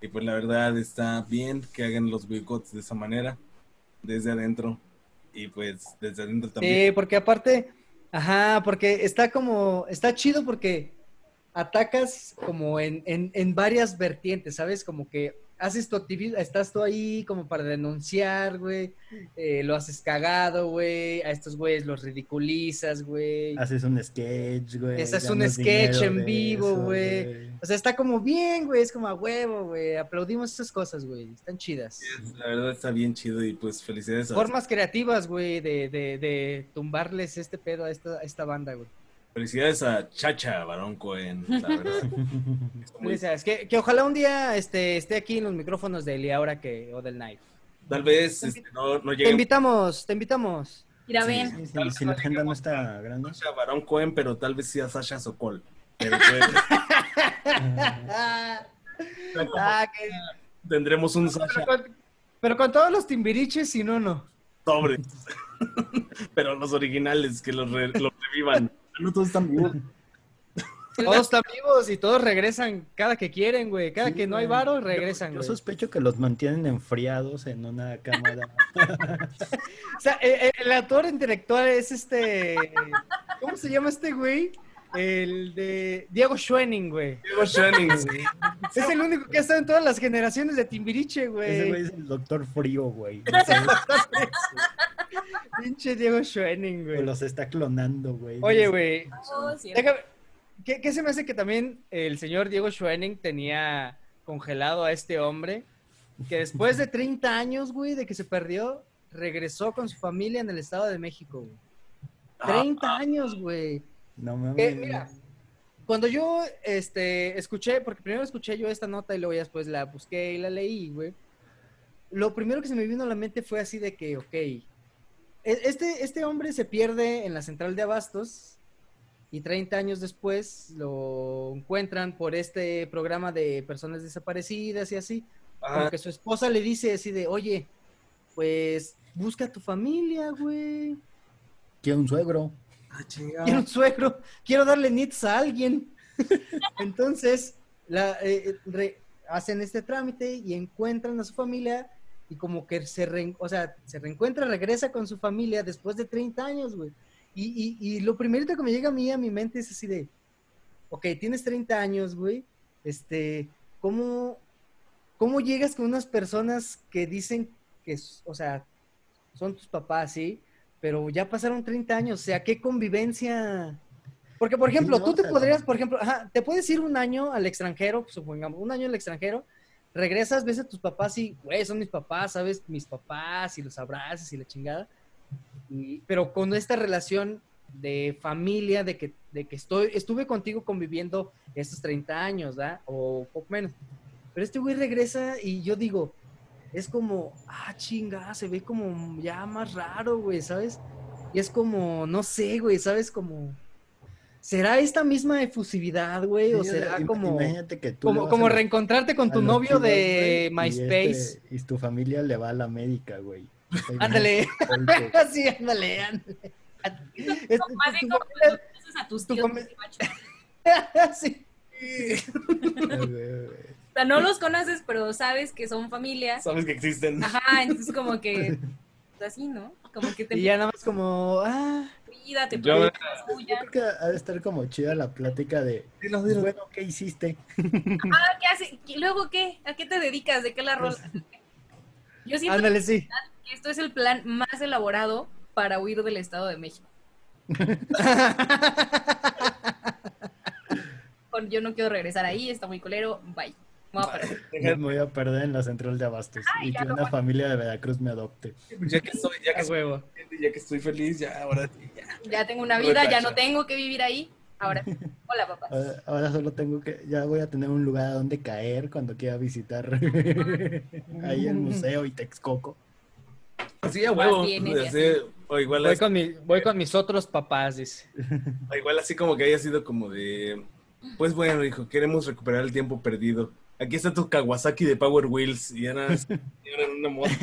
Y pues la verdad está bien que hagan los boicots de esa manera, desde adentro. Y pues desde adentro también. Sí, porque aparte, ajá, porque está como, está chido porque atacas como en, en, en varias vertientes, ¿sabes? Como que haces tu estás tú ahí como para denunciar, güey, eh, lo haces cagado, güey, a estos güeyes los ridiculizas, güey. Haces un sketch, güey. Haces un sketch en vivo, güey. O sea, está como bien, güey, es como a huevo, güey. Aplaudimos esas cosas, güey, están chidas. la verdad está bien chido y pues felicidades. A Formas creativas, güey, de, de, de tumbarles este pedo a esta, a esta banda, güey. Felicidades a Chacha Barón Cohen, la verdad. [laughs] Felicidades. Que, que, ojalá un día este, esté aquí en los micrófonos de Eliaura que, o del Knife. Tal vez este, no, no llegue. Te invitamos, te invitamos. Ir a ver. Sí, sí, si la agenda no está grande. Chacha Barón Cohen, pero tal vez sea Sasha Sokol. Pero [laughs] [laughs] ah, Tendremos un Sasha. Pero con, todos los timbiriches, si no, no. Sobres. pero los originales, que los, los revivan. No todos están vivos. [laughs] Todos están vivos y todos regresan cada que quieren, güey. Cada que no hay varo, regresan, Yo, sospecho que los mantienen enfriados en una cámara. [laughs] o sea, el, eh, eh, el, actor intelectual es este... ¿Cómo se llama este güey? El de Diego Schwenning, güey. Diego Schwenning, güey. [laughs] Es el único que ha estado en todas las generaciones de Timbiriche, güey. Ese güey es el doctor frío, güey. [laughs] Pinche Diego Schwenning, güey. Los está clonando, güey. Oye, güey. ¿qué, se me hace que también el señor Diego Schwenning tenía congelado a este hombre que después de 30 años, güey, de que se perdió, regresó con su familia en el Estado de México, güey. 30 ah. años, güey. No me mira, cuando yo este, escuché, porque primero escuché yo esta nota y luego ya después la busqué y la leí, güey. Lo primero que se me vino a la mente fue así de que, ok, e, este, este hombre se pierde en la central de abastos y 30 años después lo encuentran por este programa de personas desaparecidas y así. Como que su esposa le dice así de, oye, pues busca a tu familia, güey. Quiero un suegro. Ah, quiero un suegro. Quiero darle nits a alguien. [laughs] Entonces, la, eh, hacen este trámite y encuentran a su familia y como que se, o sea, se reencuentra, regresa con su familia después de 30 años, güey. Y, y, y, lo primerito que me llega a mí a mi mente es así de, ok, tienes 30 años, güey, este, ¿cómo, ¿cómo llegas con unas personas que dicen que, o sea, son tus papás, sí? Pero ya pasaron 30 años, o sea, ¿qué convivencia? Porque, por ejemplo, tú te podrías, por ejemplo, ajá, te puedes ir un año al extranjero, supongamos, un año al extranjero, regresas, ves a tus papás y, güey, son mis papás, ¿sabes? Mis papás y los abrazas y la chingada. pero con esta relación de familia, de que, de que estoy, estuve contigo conviviendo estos 30 años, ¿verdad? O poco menos. Pero este güey regresa y yo digo, es como, ah, chinga, se ve como ya más raro, güey, ¿sabes? Y es como, no sé, güey, ¿sabes? Como, ¿será esta misma efusividad, güey? o será como, imagínate que tú como, como reencontrarte con tu novio de este, MySpace? Y, tu familia le va a la América, güey. Ándale, [laughs] sí, ándale, ándale. Es, a tus tíos. [laughs] sí [laughs] sea, no los conoces, pero sabes que son familia. Sabes que existen. Ajá, entonces como que pues, así, ¿no? Como que te Y ya nada más como, ah, vida, te yo, yo creo que ha de estar como chida la plática de, bueno, ¿qué hiciste? [laughs] Ah, ¿qué hace? ¿Luego qué? ¿A qué te dedicas? ¿De qué la rola? Yo siento Ándale, sí. que esto es el plan más elaborado para huir del Estado de México. [laughs] yo no quiero regresar ahí, está muy colero, bye. [laughs] Me voy a perder en la central de Abastos y que una familia de Veracruz me adopte. Ya que estoy, ya que, soy, ya que estoy feliz, ya ahora ya. ya tengo una vida, ya no tengo que vivir ahí. Ahora, [laughs] hola papá. Ahora, solo tengo que, ya voy a tener un lugar a donde caer cuando quiera visitar [laughs] ahí el museo y Texcoco. Sí, a huevo. o igual voy, con mi, voy con mis otros papás, dice. O igual así como que haya sido como de, pues bueno, hijo, queremos recuperar el tiempo perdido aquí está tu Kawasaki de Power Wheels y [laughs] era, en una moto. [laughs]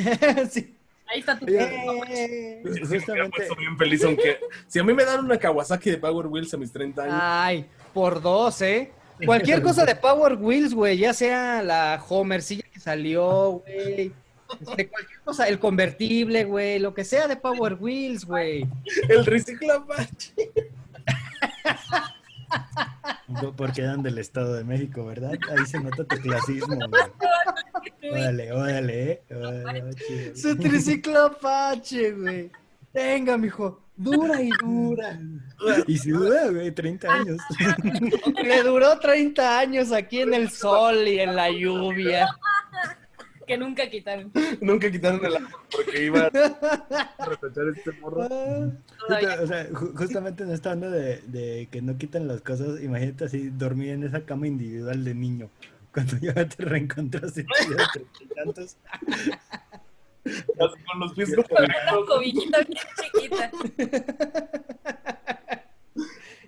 Ahí está tu eh, Justamente. bien feliz, aunque si a mí me dan una Kawasaki de Power Wheels a mis 30 años. Ay, por dos, ¿eh? Cualquier cosa de Power Wheels, güey, ya sea la Homercilla que salió, güey. Este, cualquier cosa, el convertible, güey, lo que sea de Power Wheels, güey. El reciclapache. [laughs] Porque eran del Estado de México, ¿verdad? Ahí se nota tu clasismo, güey. [laughs] Órale, órale, eh. Su triciclo Apache, güey. Venga, mijo. Dura y dura. Y si dura, güey, 30 años. Le duró 30 años aquí en el sol y en la lluvia que nunca quitaron. nunca quitaron el agua porque iba a retachar este morro. [laughs] Ah. o sea, justamente en esta onda de, de, que no quitan las cosas, imagínate así dormir en esa cama individual de niño. [laughs] Cuando ya te reencontraste y tantos. con los pies con una cobijita bien chiquita.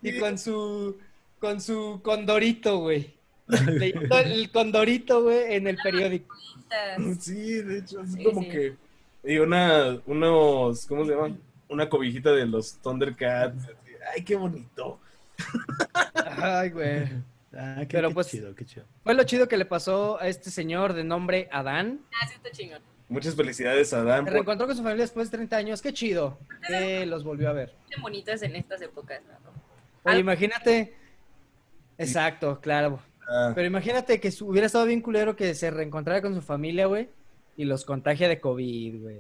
Y con su con su condorito, güey. Leyendo el condorito, güey, en el periódico. [laughs] Sí, de hecho, es como que. Y una, unos, ¿cómo se llaman? Una cobijita de los Thundercats. Ay, qué bonito. Ay, [laughs] güey. Ah, qué, Pero pues, chido, qué chido. Fue lo chido que le pasó a este señor de nombre Adán. Ah, sí, está chingón. Muchas felicidades, Adán. Se reencontró con su familia después de 30 años. Qué chido. Que los volvió a ver. Qué bonitas en estas épocas, ¿no? Oye, imagínate. Exacto, claro. Ah. Pero imagínate que hubiera estado bien culero que se reencontrara con su familia, güey, y los contagia de COVID, güey.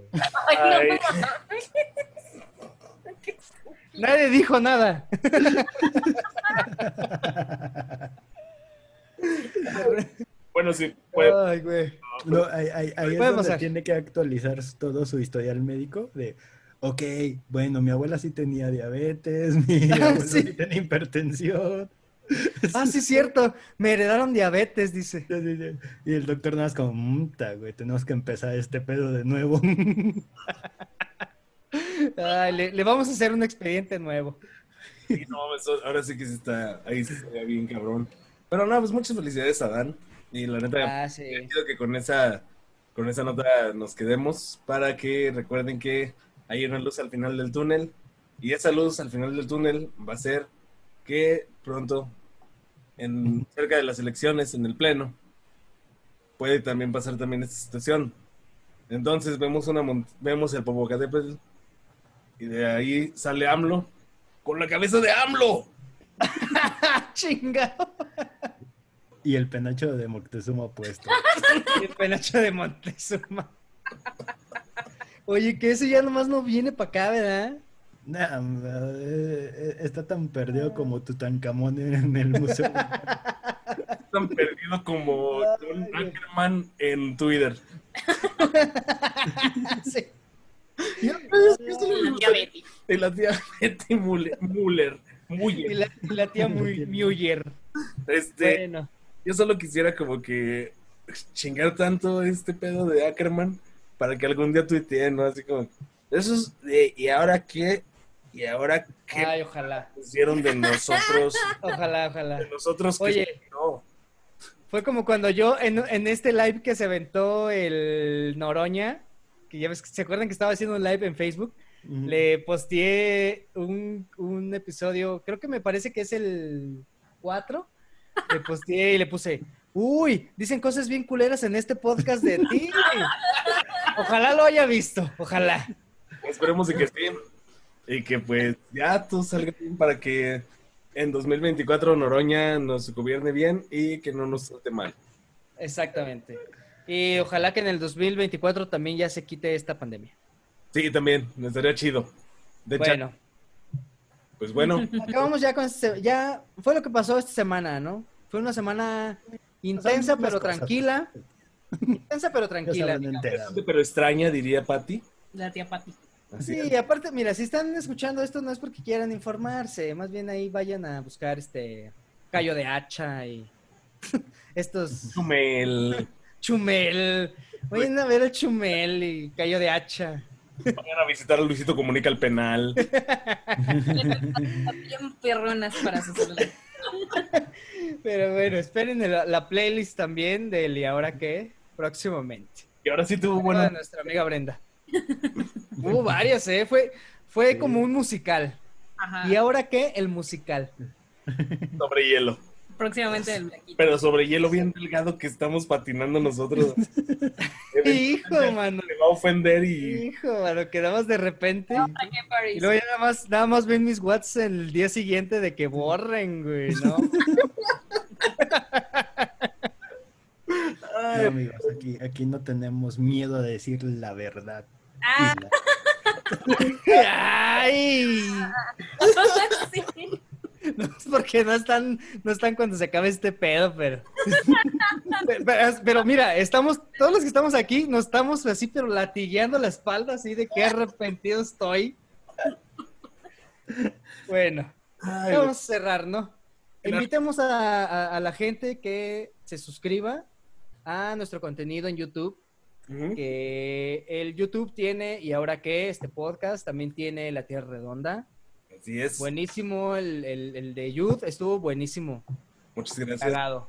Nadie dijo nada. bueno, sí, puede. Ay, güey. No, ahí, ahí, ahí es donde tiene que actualizar todo su historial médico de, ok, bueno, mi abuela sí tenía diabetes, [laughs] mi abuela sí. tenía hipertensión. [laughs] Ah, sí, cierto. Me heredaron diabetes, dice. Y el doctor nada más como, muta, güey, tenemos que empezar este pedo de nuevo. [laughs] Ay, le, vamos a hacer un expediente nuevo. no, ahora sí que sí está, ahí está bien cabrón. Pero no, pues muchas felicidades a Dan. Y la neta, ah, que con esa, con esa nota nos quedemos para que recuerden que hay una luz al final del túnel. Y esa luz al final del túnel va a ser que pronto, en, cerca de las elecciones, en el Pleno, puede también pasar también esta situación. Entonces vemos una vemos el Popocatépetl y de ahí sale AMLO con la cabeza de AMLO. [laughs] Chingado. Y el penacho de Moctezuma puesto. [laughs] el penacho de Moctezuma. Oye, que ese ya nomás no viene para acá, ¿verdad? Nah, eh, eh, está tan perdido como Tutankamón en el museo. [laughs] tan perdido como John Ackerman en Twitter. [laughs] sí. Y la tía Betty. Y la tía Betty Muller. Y la, tía Muller. Este, bueno. Yo solo quisiera como que chingar tanto este pedo de Ackerman para que algún día tuitee, ¿no? Así como, eso es, ¿y ahora qué? ¿Y ahora qué? Ay, ojalá. Hicieron de nosotros. [laughs] ojalá, ojalá. De nosotros Oye, no. Fue como cuando yo en, en este live que se aventó el Noroña, que ya ves, ¿se acuerdan que estaba haciendo un live en Facebook? Le posteé un, un, episodio, creo que me parece que es el 4. Le posteé y le puse, uy, dicen cosas bien culeras en este podcast de ti. [laughs] Ojalá lo haya visto, ojalá. Esperemos de que sí. Y que pues ya todo salga bien para que en 2024 Noroña nos gobierne bien y que no nos trate mal. Exactamente. Y ojalá que en el 2024 también ya se quite esta pandemia. Sí, también, me estaría chido. De bueno. Pues bueno. Acabamos ya con este, ya fue lo que pasó esta semana, ¿no? Fue una semana intensa pero tranquila. Intensa pero tranquila. Pero extraña, diría Patti. La tía Patti. Sí, aparte, mira, si están escuchando esto no es porque quieran informarse, más bien ahí vayan a buscar este callo de hacha y [laughs] estos chumel. Chumel. Vayan a ver el chumel y callo de hacha. Vayan a visitar a Luisito Comunica el penal. bien perronas para su Pero bueno, esperen la, playlist también del ¿Y ahora qué? Próximamente. Y ahora sí tuvo buena. Nuestra amiga Brenda. Hubo varias, ¿eh? Fue, fue como un musical. ¿Y ahora qué? El musical. Sobre hielo próximamente el Pero sobre hielo bien delgado que estamos patinando nosotros. [laughs] Hijo, mano. Me va a ofender y. Hijo, mano, quedamos de repente. y luego ya nada más, nada más ven mis whats el día siguiente de que borren, güey, ¿no? [laughs] no, amigos, aquí, aquí no tenemos miedo de decir la verdad. Ah. [laughs] ¡Ay! [laughs] No es porque no están, no están cuando se acabe este pedo, pero... pero... mira, estamos, todos los que estamos aquí, nos estamos así, pero latigueando la espalda, así de qué arrepentido estoy. Bueno, vamos a cerrar, ¿no? Invitemos a, la gente que se suscriba a nuestro contenido en YouTube. Que el YouTube tiene, y ahora que este podcast también tiene La Tierra Redonda. Así es. Buenísimo el, el, de Youth, estuvo buenísimo. Muchas gracias. Cagado.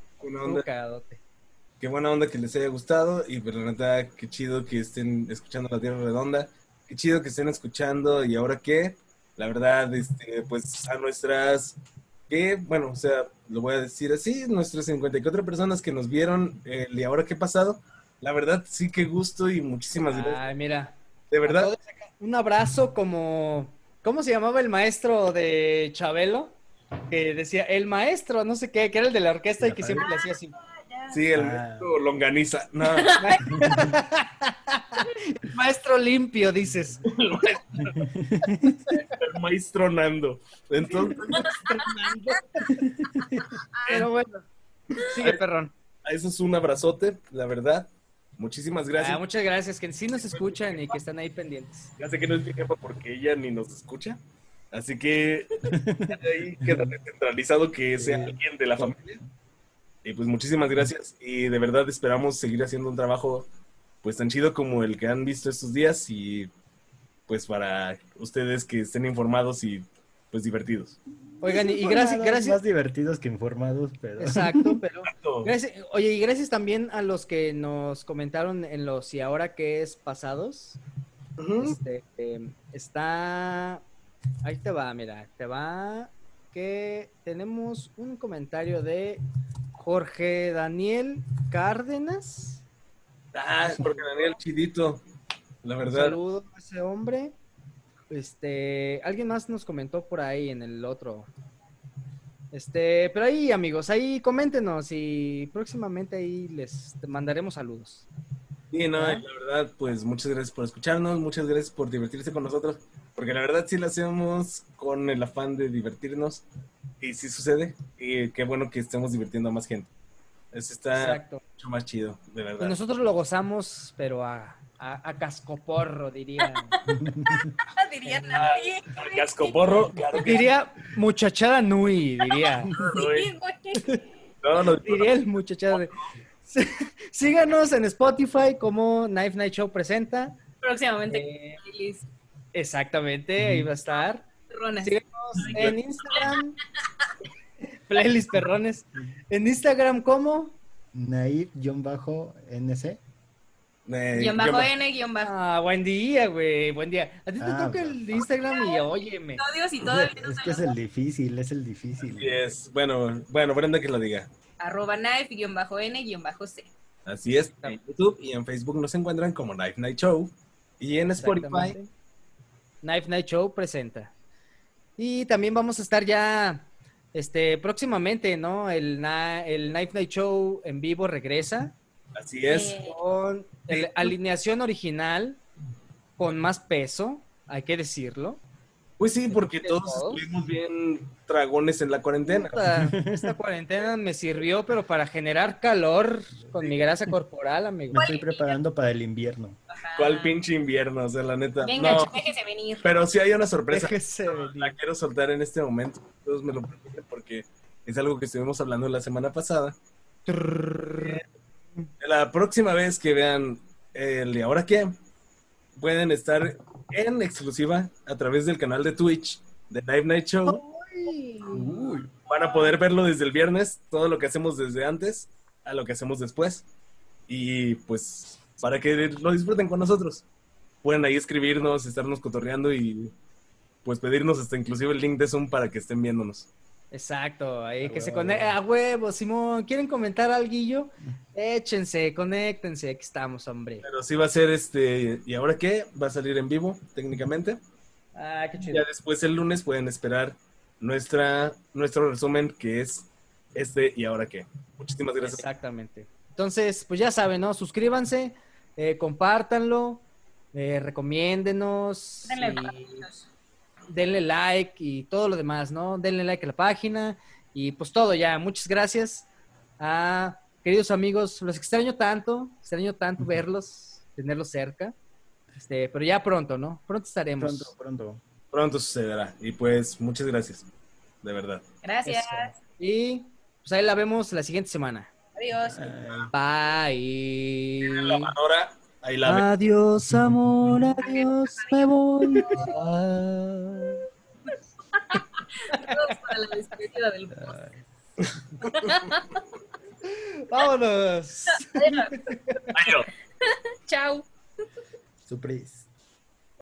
Qué buena onda que les haya gustado y pero pues, la qué chido que estén escuchando La Tierra Redonda. Qué chido que estén escuchando y ahora qué, la verdad, este, pues a nuestras, que, bueno, o sea, lo voy a decir así, nuestras 54 personas que nos vieron y ahora qué pasado, la verdad sí que gusto y muchísimas gracias. Ay, mira. De verdad. Un abrazo como ¿Cómo se llamaba el maestro de Chabelo? Que decía, el maestro, no sé qué, que era el de la orquesta y que siempre le hacía así. Sí, el ah. maestro longaniza. No. [laughs] [laughs] el maestro limpio, dices. [laughs] el maestro Nando. Entonces. Pero bueno, sigue, perrón. eso es un abrazote, la verdad. Muchísimas gracias. Ah, muchas gracias, que sí nos escuchan y que están ahí pendientes. Ya sé que no es mi jefa porque ella ni nos escucha. Así que ahí queda centralizado que sea alguien de la familia. Y pues muchísimas gracias. Y de verdad esperamos seguir haciendo un trabajo pues tan chido como el que han visto estos días y pues para ustedes que estén informados y pues divertidos. Oigan, y gracias, gracias. Más divertidos que informados, pero. Exacto, [laughs] pero. oye, y gracias también a los que nos comentaron en los y ahora que es pasados. este, em, está. Ahí te va, mira, te va que tenemos un comentario de Jorge Daniel Cárdenas. Ah, Jorge Daniel Chidito, la verdad. Saludo a ese hombre. Este, alguien más nos comentó por ahí en el otro. Este, pero ahí, amigos, ahí coméntenos y próximamente ahí les mandaremos saludos. Sí, no, la verdad, pues muchas gracias por escucharnos, muchas gracias por divertirse con nosotros, porque la verdad sí lo hacemos con el afán de divertirnos y sí sucede y qué bueno que estemos divirtiendo a más gente. Eso está mucho más chido, de verdad. Y nosotros lo gozamos, pero a, a, cascoporro, diría. [laughs] diría nadie. A, cascoporro, claro Diría muchachada nui, diría. [laughs] no, no, diría el muchachada. Síganos en Spotify como Knife Night Show presenta. Próximamente. Eh, exactamente, ahí va a estar. Perrones. Síganos en Instagram. [laughs] Playlist perrones. En Instagram como Naif-NC. Guión bajo N, guion bajo. Ah, buen día, güey, buen día. A ti te ah, toca el Instagram y óyeme. y todo es, es que es el difícil, es el difícil. Así es. Bueno, bueno, Brenda que lo diga. Arroba knife, guion bajo N, guion bajo C. Así es. En YouTube y en Facebook nos encuentran como Knife Night Show. Y en Spotify. Knife Night Show presenta. Y también vamos a estar ya este, próximamente, ¿no? El, el Knife Night Show en vivo regresa. Así es. Con la alineación original, con más peso, hay que decirlo. Pues sí, porque todos estuvimos bien dragones en la cuarentena. Esta, cuarentena me sirvió, pero para generar calor con mi grasa corporal, amigo. Me estoy preparando para el invierno. ¿Cuál pinche invierno? O sea, la neta. Venga, no, déjese venir. Pero sí hay una sorpresa. La quiero soltar en este momento. Todos me lo preocupen porque es algo que estuvimos hablando la semana pasada. La próxima vez que vean el ¿Y ahora qué? Pueden estar en exclusiva a través del canal de Twitch de Live Night Show. Van a poder verlo desde el viernes, todo lo que hacemos desde antes a lo que hacemos después. Y pues para que lo disfruten con nosotros. Pueden ahí escribirnos, estarnos cotorreando y pues pedirnos hasta inclusive el link de Zoom para que estén viéndonos. Exacto, ahí que se conecte. A huevo, Simón, ¿quieren comentar algo? [laughs] Échense, conéctense, aquí estamos, hombre. Pero sí va a ser este, ¿y ahora qué? Va a salir en vivo, técnicamente. Ah, qué chido. Ya después el lunes pueden esperar nuestra, nuestro resumen, que es este, ¿y ahora qué? Muchísimas gracias. Exactamente. Entonces, pues ya saben, ¿no? Suscríbanse, eh, compártanlo, eh, recomiéndenos. Y denle like y todo lo demás, ¿no? Denle like a la página y pues todo ya. Muchas gracias a queridos amigos. Los extraño tanto, extraño tanto verlos, tenerlos cerca. Este, pero ya pronto, ¿no? Pronto estaremos. Pronto, pronto. Pronto sucederá. Y pues muchas gracias. De verdad. Gracias. Y pues ahí la vemos la siguiente semana. Adiós. Bye. La Adiós, amor, adiós, me voy. para la despedida del Vámonos. Chao. Surprise.